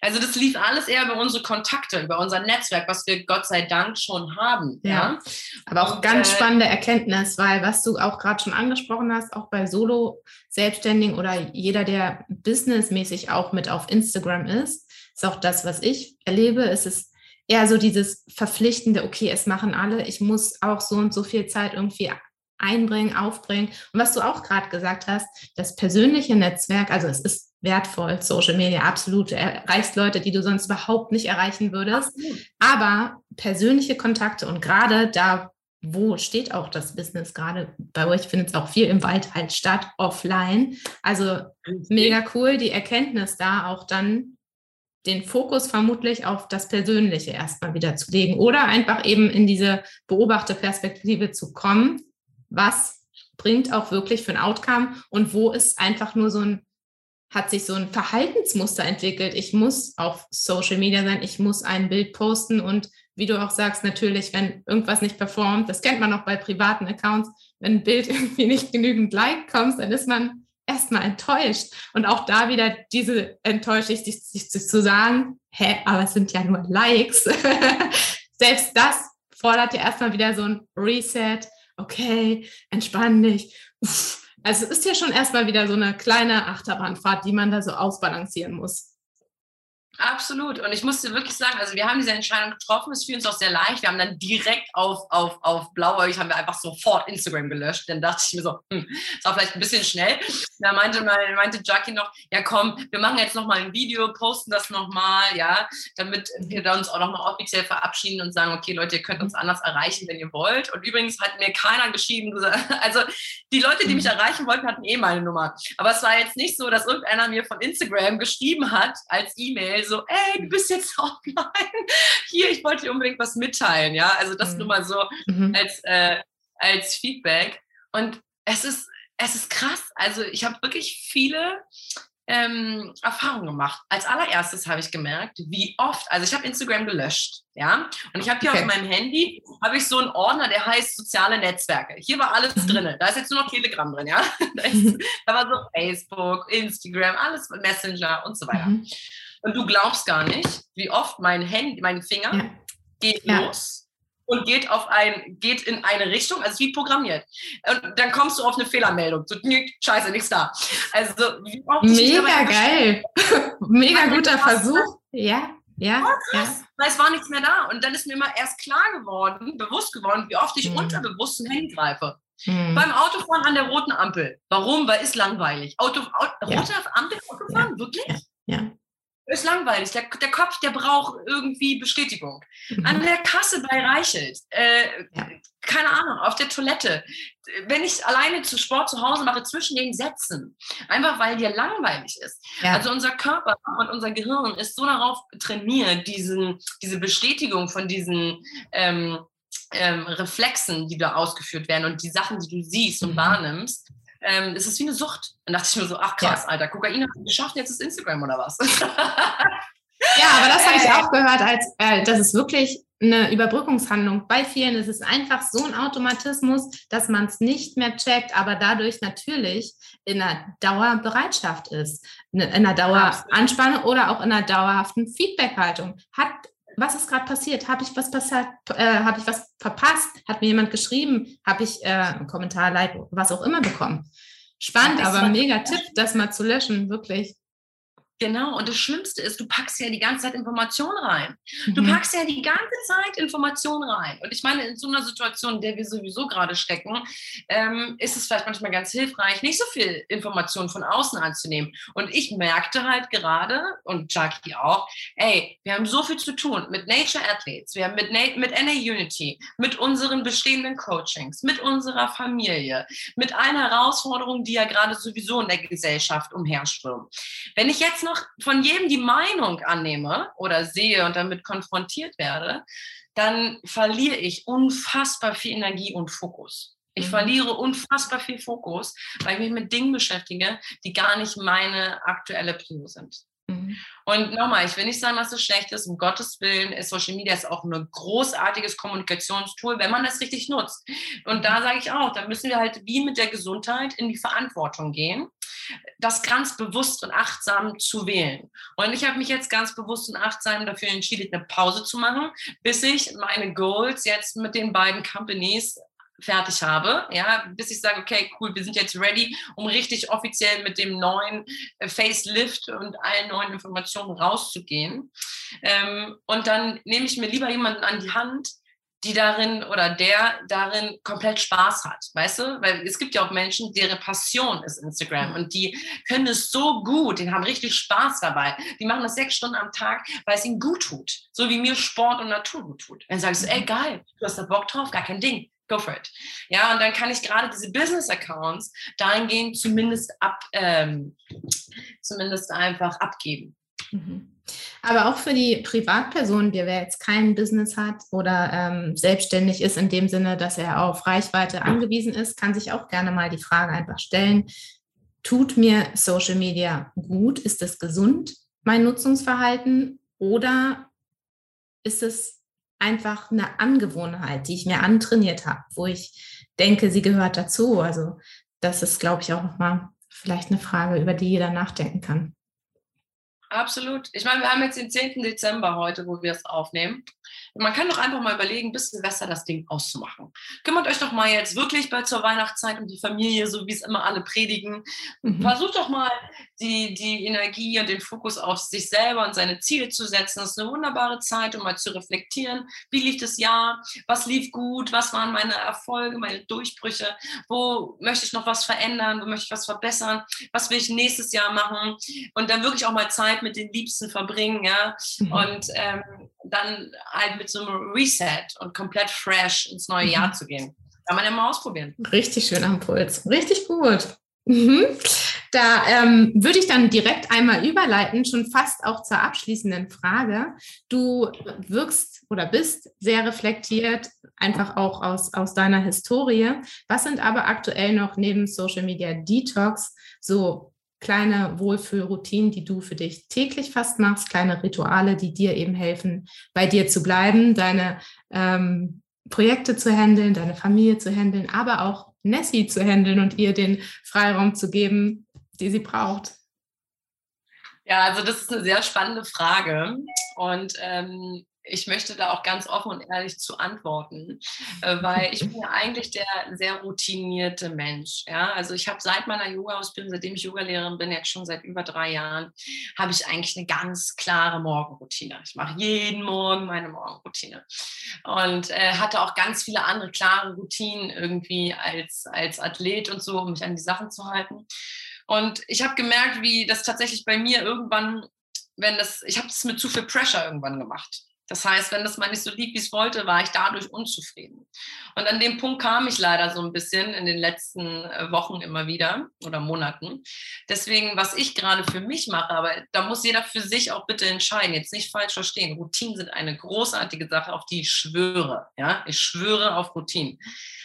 Also das lief alles eher über unsere Kontakte, über unser Netzwerk, was wir Gott sei Dank schon haben. Ja. ja. Aber auch Und, ganz äh, spannende Erkenntnis, weil was du auch gerade schon angesprochen hast, auch bei Solo-Selbstständigen oder jeder, der businessmäßig auch mit auf Instagram ist, ist auch das, was ich erlebe. Es ist eher so dieses verpflichtende, okay, es machen alle, ich muss auch so und so viel Zeit irgendwie einbringen, aufbringen. Und was du auch gerade gesagt hast, das persönliche Netzwerk, also es ist wertvoll, Social Media, absolut, erreichst Leute, die du sonst überhaupt nicht erreichen würdest. Aber persönliche Kontakte und gerade da, wo steht auch das Business gerade bei euch, findet es auch viel im Wald halt statt, offline. Also mega cool, die Erkenntnis da auch dann den Fokus vermutlich auf das Persönliche erstmal wieder zu legen oder einfach eben in diese Beobachterperspektive zu kommen. Was bringt auch wirklich für ein Outcome und wo ist einfach nur so ein, hat sich so ein Verhaltensmuster entwickelt. Ich muss auf Social Media sein, ich muss ein Bild posten und wie du auch sagst, natürlich, wenn irgendwas nicht performt, das kennt man auch bei privaten Accounts, wenn ein Bild irgendwie nicht genügend Like kommt, dann ist man erstmal enttäuscht. Und auch da wieder diese Enttäuschung, sich, sich, sich zu sagen, hä, aber es sind ja nur Likes. Selbst das fordert ja erstmal wieder so ein Reset, okay, entspann dich. Uff. Also es ist ja schon erstmal wieder so eine kleine Achterbahnfahrt, die man da so ausbalancieren muss. Absolut. Und ich musste wirklich sagen, also wir haben diese Entscheidung getroffen, es fiel uns auch sehr leicht. Wir haben dann direkt auf, auf, auf blauäugig, haben wir einfach sofort Instagram gelöscht. Dann dachte ich mir so, hm, das war vielleicht ein bisschen schnell. Da meinte, meinte Jackie noch, ja komm, wir machen jetzt nochmal ein Video, posten das nochmal, ja, damit wir uns auch nochmal offiziell verabschieden und sagen, okay Leute, ihr könnt uns anders erreichen, wenn ihr wollt. Und übrigens hat mir keiner geschrieben, also die Leute, die mich erreichen wollten, hatten eh meine Nummer. Aber es war jetzt nicht so, dass irgendeiner mir von Instagram geschrieben hat als E-Mail, so, ey, du bist jetzt offline. Hier, ich wollte dir unbedingt was mitteilen, ja. Also das mhm. nur mal so mhm. als, äh, als Feedback. Und es ist, es ist krass. Also ich habe wirklich viele ähm, Erfahrungen gemacht. Als allererstes habe ich gemerkt, wie oft, also ich habe Instagram gelöscht, ja, und ich habe hier okay. auf meinem Handy, habe ich so einen Ordner, der heißt soziale Netzwerke. Hier war alles mhm. drin, da ist jetzt nur noch Telegram drin, ja. Da, ist, da war so Facebook, Instagram, alles Messenger und so weiter. Mhm. Und du glaubst gar nicht, wie oft mein Handy, mein Finger ja. geht ja. los und geht auf ein, geht in eine Richtung, also wie programmiert. Und dann kommst du auf eine Fehlermeldung. So, scheiße, nichts da. Also, wie oft Mega geil. Mega guter Versuch. Ja. Ja, oh, ja. weil es war nichts mehr da. Und dann ist mir immer erst klar geworden, bewusst geworden, wie oft ich mhm. unterbewusst ein Handy greife. Mhm. Beim Autofahren an der roten Ampel. Warum? Weil es langweilig. Auto, Auto, ja. rote Ampel, Autofahren, ja. wirklich? Ja ist langweilig. Der, der Kopf, der braucht irgendwie Bestätigung. Mhm. An der Kasse bei Reichelt, äh, ja. keine Ahnung, auf der Toilette. Wenn ich alleine zu Sport zu Hause mache, zwischen den Sätzen, einfach weil dir langweilig ist. Ja. Also unser Körper und unser Gehirn ist so darauf trainiert, diesen, diese Bestätigung von diesen ähm, ähm, Reflexen, die da ausgeführt werden und die Sachen, die du siehst und mhm. wahrnimmst, ähm, es ist wie eine Sucht. Dann dachte ich mir so, ach krass, ja. Alter, Kokain hat geschafft, jetzt ist Instagram oder was? ja, aber das habe ich äh. auch gehört, als äh, das ist wirklich eine Überbrückungshandlung. Bei vielen ist es einfach so ein Automatismus, dass man es nicht mehr checkt, aber dadurch natürlich in einer Dauerbereitschaft ist, in einer Daueranspannung oder auch in einer dauerhaften Feedbackhaltung. Hat was ist gerade passiert? Habe ich was passiert? Äh, Habe ich was verpasst? Hat mir jemand geschrieben? Habe ich äh, einen Kommentar, Like, was auch immer bekommen? Spannend, aber mega Tipp, das mal zu löschen, wirklich. Genau, und das Schlimmste ist, du packst ja die ganze Zeit Informationen rein. Du mhm. packst ja die ganze Zeit Informationen rein. Und ich meine, in so einer Situation, in der wir sowieso gerade stecken, ähm, ist es vielleicht manchmal ganz hilfreich, nicht so viel Informationen von außen anzunehmen. Und ich merkte halt gerade, und Jackie auch, ey, wir haben so viel zu tun mit Nature Athletes, wir haben mit, Na mit NA Unity, mit unseren bestehenden Coachings, mit unserer Familie, mit allen Herausforderungen, die ja gerade sowieso in der Gesellschaft umherströmen. Wenn ich jetzt noch von jedem die Meinung annehme oder sehe und damit konfrontiert werde, dann verliere ich unfassbar viel Energie und Fokus. Ich mhm. verliere unfassbar viel Fokus, weil ich mich mit Dingen beschäftige, die gar nicht meine aktuelle Prio sind. Mhm. Und nochmal, ich will nicht sagen, dass es schlecht ist. Um Gottes Willen ist Social Media ist auch ein großartiges Kommunikationstool, wenn man es richtig nutzt. Und da sage ich auch, da müssen wir halt wie mit der Gesundheit in die Verantwortung gehen, das ganz bewusst und achtsam zu wählen. Und ich habe mich jetzt ganz bewusst und achtsam dafür entschieden, eine Pause zu machen, bis ich meine Goals jetzt mit den beiden Companies fertig habe, ja, bis ich sage, okay, cool, wir sind jetzt ready, um richtig offiziell mit dem neuen äh, Facelift und allen neuen Informationen rauszugehen. Ähm, und dann nehme ich mir lieber jemanden an die Hand, die darin oder der darin komplett Spaß hat, weißt du? Weil es gibt ja auch Menschen, deren Passion ist Instagram und die können es so gut, die haben richtig Spaß dabei. Die machen das sechs Stunden am Tag, weil es ihnen gut tut, so wie mir Sport und Natur gut tut. Dann sagst du, ey geil, du hast da Bock drauf, gar kein Ding go for it. Ja, und dann kann ich gerade diese Business-Accounts dahingehend zumindest ab, ähm, zumindest einfach abgeben. Mhm. Aber auch für die Privatperson, die wer jetzt kein Business hat oder ähm, selbstständig ist in dem Sinne, dass er auf Reichweite angewiesen ist, kann sich auch gerne mal die Frage einfach stellen, tut mir Social Media gut? Ist es gesund, mein Nutzungsverhalten? Oder ist es einfach eine Angewohnheit, die ich mir antrainiert habe, wo ich denke, sie gehört dazu. Also das ist, glaube ich, auch nochmal vielleicht eine Frage, über die jeder nachdenken kann. Absolut. Ich meine, wir haben jetzt den 10. Dezember heute, wo wir es aufnehmen. Man kann doch einfach mal überlegen, bis Silvester das Ding auszumachen. Kümmert euch doch mal jetzt wirklich bei zur Weihnachtszeit um die Familie, so wie es immer alle predigen. Mhm. Versucht doch mal die, die Energie und den Fokus auf sich selber und seine Ziele zu setzen. Das ist eine wunderbare Zeit, um mal zu reflektieren. Wie lief das Jahr? Was lief gut? Was waren meine Erfolge, meine Durchbrüche? Wo möchte ich noch was verändern? Wo möchte ich was verbessern? Was will ich nächstes Jahr machen? Und dann wirklich auch mal Zeit mit den Liebsten verbringen, ja. Mhm. Und ähm, dann halt mit so einem Reset und komplett fresh ins neue mhm. Jahr zu gehen. Kann man ja mal ausprobieren. Richtig schön am Puls. Richtig gut. Mhm. Da ähm, würde ich dann direkt einmal überleiten, schon fast auch zur abschließenden Frage. Du wirkst oder bist sehr reflektiert, einfach auch aus, aus deiner Historie. Was sind aber aktuell noch neben Social Media Detox so kleine Wohlfühlroutinen, die du für dich täglich fast machst, kleine Rituale, die dir eben helfen, bei dir zu bleiben, deine ähm, Projekte zu handeln, deine Familie zu handeln, aber auch Nessie zu handeln und ihr den Freiraum zu geben, die sie braucht. Ja, also das ist eine sehr spannende Frage. Und ähm, ich möchte da auch ganz offen und ehrlich zu antworten, äh, weil ich bin ja eigentlich der sehr routinierte Mensch. Ja? Also ich habe seit meiner Yoga-Ausbildung, seitdem ich Yogalehrerin bin, jetzt schon seit über drei Jahren, habe ich eigentlich eine ganz klare Morgenroutine. Ich mache jeden Morgen meine Morgenroutine und äh, hatte auch ganz viele andere klare Routinen irgendwie als, als Athlet und so, um mich an die Sachen zu halten. Und ich habe gemerkt, wie das tatsächlich bei mir irgendwann wenn das, ich habe das mit zu viel Pressure irgendwann gemacht. Das heißt, wenn das mal nicht so lief, wie es wollte, war ich dadurch unzufrieden. Und an dem Punkt kam ich leider so ein bisschen in den letzten äh, Wochen immer wieder oder Monaten. Deswegen, was ich gerade für mich mache, aber da muss jeder für sich auch bitte entscheiden, jetzt nicht falsch verstehen. Routinen sind eine großartige Sache, auf die ich schwöre. Ja, ich schwöre auf Routinen.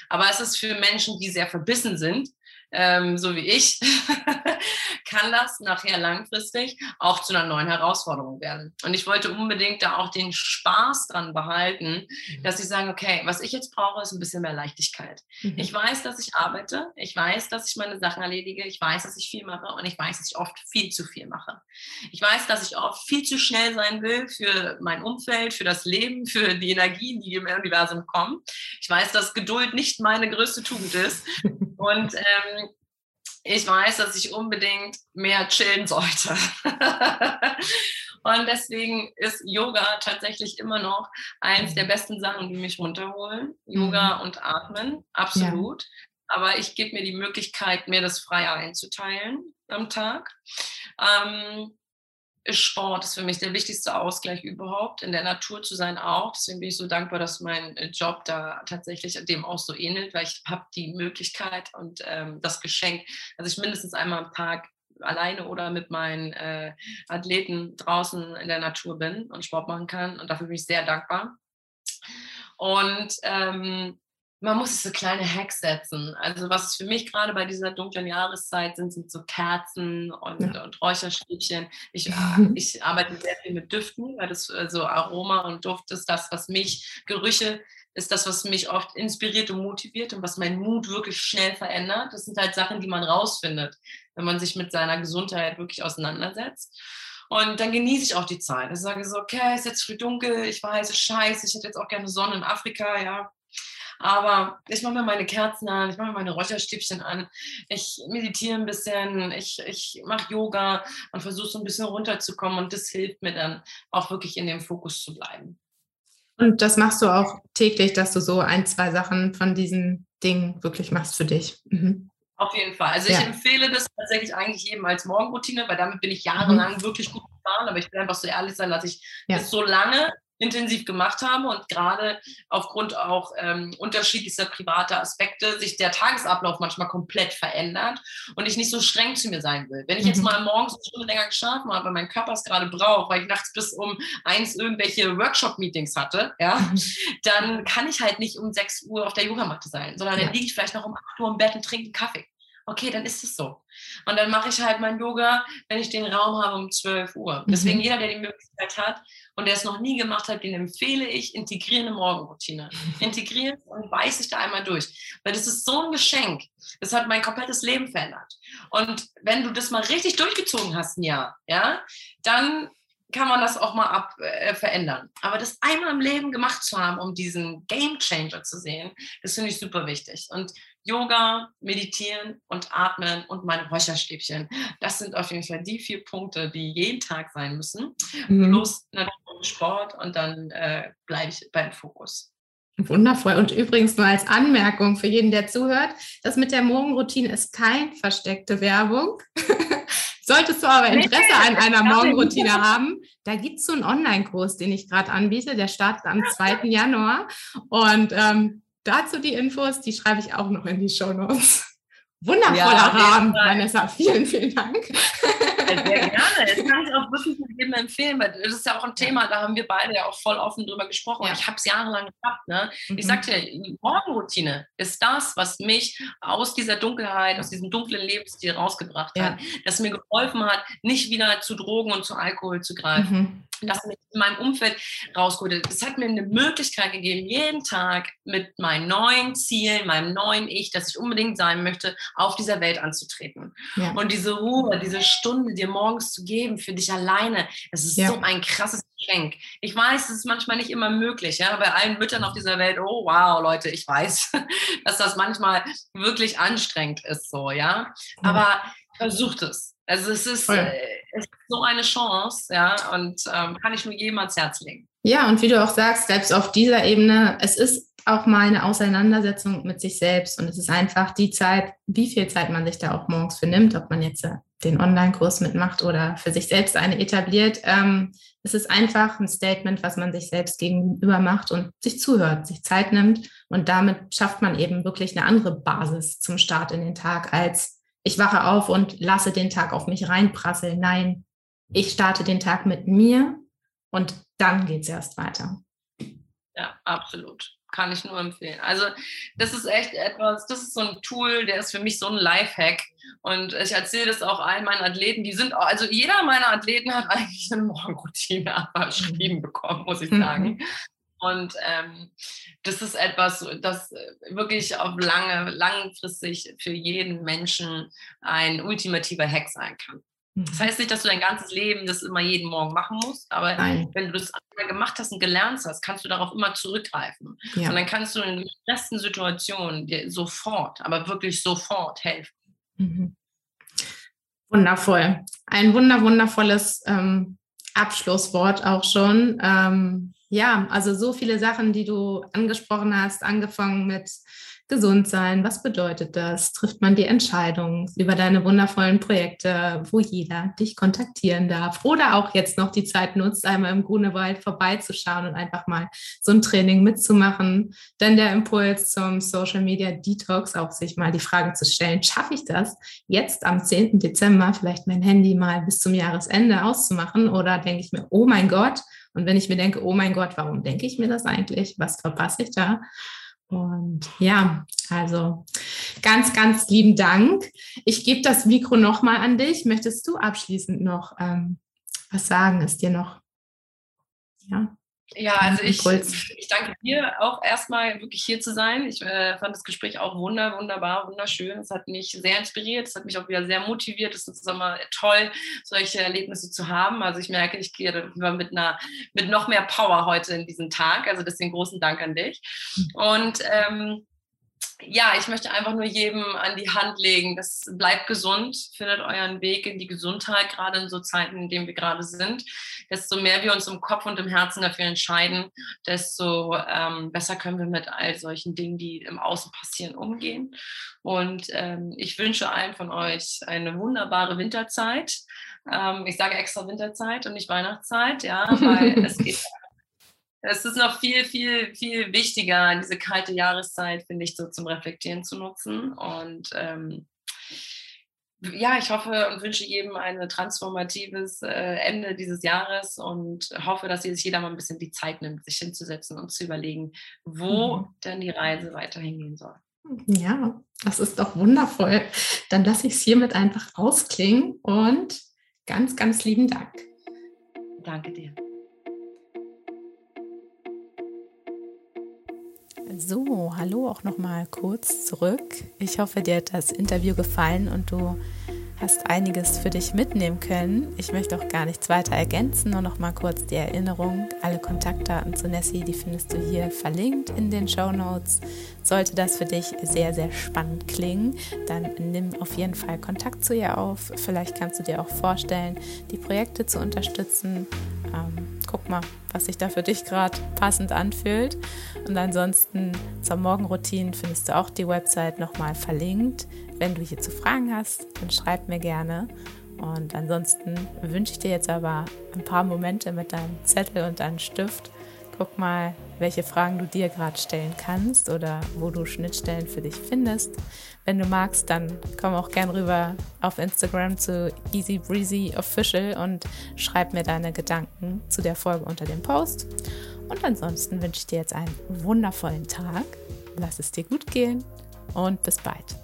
Aber es ist für Menschen, die sehr verbissen sind, ähm, so wie ich, kann das nachher langfristig auch zu einer neuen Herausforderung werden. Und ich wollte unbedingt da auch den Spaß dran behalten, mhm. dass ich sage, okay, was ich jetzt brauche, ist ein bisschen mehr Leichtigkeit. Mhm. Ich weiß, dass ich arbeite, ich weiß, dass ich meine Sachen erledige, ich weiß, dass ich viel mache und ich weiß, dass ich oft viel zu viel mache. Ich weiß, dass ich oft viel zu schnell sein will für mein Umfeld, für das Leben, für die Energien, die im Universum kommen. Ich weiß, dass Geduld nicht meine größte Tugend ist. Und ähm, ich weiß, dass ich unbedingt mehr chillen sollte. und deswegen ist Yoga tatsächlich immer noch eins der besten Sachen, die mich runterholen. Yoga mhm. und Atmen, absolut. Ja. Aber ich gebe mir die Möglichkeit, mir das freier einzuteilen am Tag. Ähm, Sport ist für mich der wichtigste Ausgleich überhaupt, in der Natur zu sein auch. Deswegen bin ich so dankbar, dass mein äh, Job da tatsächlich dem auch so ähnelt, weil ich habe die Möglichkeit und ähm, das Geschenk, dass ich mindestens einmal am Tag alleine oder mit meinen äh, Athleten draußen in der Natur bin und Sport machen kann. Und dafür bin ich sehr dankbar. Und ähm, man muss so kleine Hacks setzen. Also was für mich gerade bei dieser dunklen Jahreszeit sind, sind so Kerzen und, ja. und Räucherstäbchen. Ich, äh, ich arbeite sehr viel mit Düften, weil das äh, so Aroma und Duft ist das, was mich, Gerüche ist das, was mich oft inspiriert und motiviert und was meinen Mut wirklich schnell verändert. Das sind halt Sachen, die man rausfindet, wenn man sich mit seiner Gesundheit wirklich auseinandersetzt. Und dann genieße ich auch die Zeit. Ich sage so, okay, es ist jetzt früh dunkel, ich weiß, es scheiße, ich hätte jetzt auch gerne Sonne in Afrika, ja, aber ich mache mir meine Kerzen an, ich mache mir meine Räucherstäbchen an, ich meditiere ein bisschen, ich, ich mache Yoga und versuche so ein bisschen runterzukommen und das hilft mir dann auch wirklich in dem Fokus zu bleiben. Und das machst du auch täglich, dass du so ein, zwei Sachen von diesen Dingen wirklich machst für dich. Mhm. Auf jeden Fall. Also ja. ich empfehle das tatsächlich eigentlich jedem als Morgenroutine, weil damit bin ich jahrelang mhm. wirklich gut gefahren. Aber ich will einfach so ehrlich sein, dass ich ja. das so lange intensiv gemacht habe und gerade aufgrund auch ähm, unterschiedlichster privater Aspekte sich der Tagesablauf manchmal komplett verändert und ich nicht so streng zu mir sein will. Wenn ich jetzt mhm. mal morgens eine Stunde länger geschlafen habe, weil mein Körper es gerade braucht, weil ich nachts bis um eins irgendwelche Workshop-Meetings hatte, ja, mhm. dann kann ich halt nicht um 6 Uhr auf der Yogamatte sein, sondern dann liege ich vielleicht noch um 8 Uhr im Bett und trinke einen Kaffee okay, dann ist es so. Und dann mache ich halt mein Yoga, wenn ich den Raum habe um 12 Uhr. Deswegen mhm. jeder, der die Möglichkeit hat, und der es noch nie gemacht hat, den empfehle ich, integrieren eine Morgenroutine. Integrieren und weiß ich da einmal durch. Weil das ist so ein Geschenk. Das hat mein komplettes Leben verändert. Und wenn du das mal richtig durchgezogen hast ein Jahr, ja, dann kann man das auch mal ab, äh, verändern. Aber das einmal im Leben gemacht zu haben, um diesen Game Changer zu sehen, das finde ich super wichtig. Und Yoga, Meditieren und Atmen und mein Räucherstäbchen, das sind auf jeden Fall die vier Punkte, die jeden Tag sein müssen. Mhm. Plus natürlich Sport und dann äh, bleibe ich beim Fokus. Wundervoll. Und übrigens nur als Anmerkung für jeden, der zuhört, das mit der Morgenroutine ist kein versteckte Werbung. Solltest du aber Interesse an einer Morgenroutine haben, da gibt es so einen Online-Kurs, den ich gerade anbiete. Der startet am 2. Januar. Und ähm, dazu die Infos, die schreibe ich auch noch in die Show Notes. Wundervoller ja, Rahmen, Vanessa. Vielen, vielen Dank. Sehr gerne. Das kann ich auch wirklich jedem empfehlen, weil das ist ja auch ein Thema, da haben wir beide ja auch voll offen drüber gesprochen. Ja. Ich habe es jahrelang gehabt. Ne? Mhm. Ich sagte ja, die Morgenroutine ist das, was mich aus dieser Dunkelheit, aus diesem dunklen Lebensstil rausgebracht ja. hat, das mir geholfen hat, nicht wieder zu Drogen und zu Alkohol zu greifen. Mhm das mich in meinem Umfeld rausgeholt hat. Es hat mir eine Möglichkeit gegeben, jeden Tag mit meinen neuen Zielen, meinem neuen Ich, das ich unbedingt sein möchte, auf dieser Welt anzutreten. Ja. Und diese Ruhe, diese Stunde dir morgens zu geben für dich alleine, das ist ja. so ein krasses Geschenk. Ich weiß, es ist manchmal nicht immer möglich, ja, bei allen Müttern auf dieser Welt, oh wow, Leute, ich weiß, dass das manchmal wirklich anstrengend ist, so, ja. Aber versucht es. Also es ist, oh ja. äh, es ist so eine Chance, ja, und ähm, kann ich nur jedem ans Herz legen. Ja, und wie du auch sagst, selbst auf dieser Ebene, es ist auch mal eine Auseinandersetzung mit sich selbst und es ist einfach die Zeit, wie viel Zeit man sich da auch morgens für nimmt, ob man jetzt äh, den Online-Kurs mitmacht oder für sich selbst eine etabliert. Ähm, es ist einfach ein Statement, was man sich selbst gegenüber macht und sich zuhört, sich Zeit nimmt und damit schafft man eben wirklich eine andere Basis zum Start in den Tag als ich wache auf und lasse den Tag auf mich reinprasseln. Nein, ich starte den Tag mit mir und dann geht es erst weiter. Ja, absolut. Kann ich nur empfehlen. Also, das ist echt etwas, das ist so ein Tool, der ist für mich so ein Lifehack. Und ich erzähle das auch allen meinen Athleten, die sind, also jeder meiner Athleten hat eigentlich eine Morgenroutine verschrieben bekommen, muss ich sagen. Mhm. Und ähm, das ist etwas, das äh, wirklich auf lange, langfristig für jeden Menschen ein ultimativer Hack sein kann. Das mhm. heißt nicht, dass du dein ganzes Leben das immer jeden Morgen machen musst, aber Nein. wenn du das einmal gemacht hast und gelernt hast, kannst du darauf immer zurückgreifen. Ja. Und dann kannst du in den besten Situationen dir sofort, aber wirklich sofort helfen. Mhm. Wundervoll. Ein wunder, wundervolles ähm, Abschlusswort auch schon. Ähm, ja, also so viele Sachen, die du angesprochen hast, angefangen mit gesund sein. Was bedeutet das? Trifft man die Entscheidung über deine wundervollen Projekte, wo jeder dich kontaktieren darf oder auch jetzt noch die Zeit nutzt, einmal im Grunewald vorbeizuschauen und einfach mal so ein Training mitzumachen. Dann der Impuls zum Social Media Detox, auch sich mal die Frage zu stellen, schaffe ich das jetzt am 10. Dezember vielleicht mein Handy mal bis zum Jahresende auszumachen oder denke ich mir, oh mein Gott, und wenn ich mir denke, oh mein Gott, warum denke ich mir das eigentlich? Was verpasse ich da? Und ja, also ganz, ganz lieben Dank. Ich gebe das Mikro nochmal an dich. Möchtest du abschließend noch ähm, was sagen? Ist dir noch? Ja. Ja, also ich, ich danke dir auch erstmal wirklich hier zu sein. Ich äh, fand das Gespräch auch wunder, wunderbar, wunderschön. Es hat mich sehr inspiriert, es hat mich auch wieder sehr motiviert. Es ist immer toll, solche Erlebnisse zu haben. Also ich merke, ich gehe mit einer, mit noch mehr Power heute in diesen Tag. Also deswegen großen Dank an dich. Hm. Und ähm, ja, ich möchte einfach nur jedem an die Hand legen, das bleibt gesund, findet euren Weg in die Gesundheit, gerade in so Zeiten, in denen wir gerade sind. Desto mehr wir uns im Kopf und im Herzen dafür entscheiden, desto ähm, besser können wir mit all solchen Dingen, die im Außen passieren, umgehen. Und ähm, ich wünsche allen von euch eine wunderbare Winterzeit. Ähm, ich sage extra Winterzeit und nicht Weihnachtszeit, ja, weil es geht es ist noch viel, viel, viel wichtiger, diese kalte Jahreszeit, finde ich, so zum Reflektieren zu nutzen. Und ähm, ja, ich hoffe und wünsche jedem ein transformatives äh, Ende dieses Jahres und hoffe, dass sich jeder mal ein bisschen die Zeit nimmt, sich hinzusetzen und zu überlegen, wo mhm. denn die Reise weiterhin gehen soll. Ja, das ist doch wundervoll. Dann lasse ich es hiermit einfach ausklingen und ganz, ganz lieben Dank. Danke dir. So, hallo auch noch mal kurz zurück. Ich hoffe, dir hat das Interview gefallen und du hast einiges für dich mitnehmen können. Ich möchte auch gar nichts weiter ergänzen, nur noch mal kurz die Erinnerung. Alle Kontaktdaten zu Nessie, die findest du hier verlinkt in den Show Notes. Sollte das für dich sehr, sehr spannend klingen, dann nimm auf jeden Fall Kontakt zu ihr auf. Vielleicht kannst du dir auch vorstellen, die Projekte zu unterstützen. Ähm, guck mal, was sich da für dich gerade passend anfühlt. Und ansonsten zur Morgenroutine findest du auch die Website nochmal verlinkt. Wenn du hierzu Fragen hast, dann schreib mir gerne. Und ansonsten wünsche ich dir jetzt aber ein paar Momente mit deinem Zettel und deinem Stift. Guck mal, welche Fragen du dir gerade stellen kannst oder wo du Schnittstellen für dich findest. Wenn du magst, dann komm auch gern rüber auf Instagram zu Easy Breezy Official und schreib mir deine Gedanken zu der Folge unter dem Post. Und ansonsten wünsche ich dir jetzt einen wundervollen Tag. Lass es dir gut gehen und bis bald.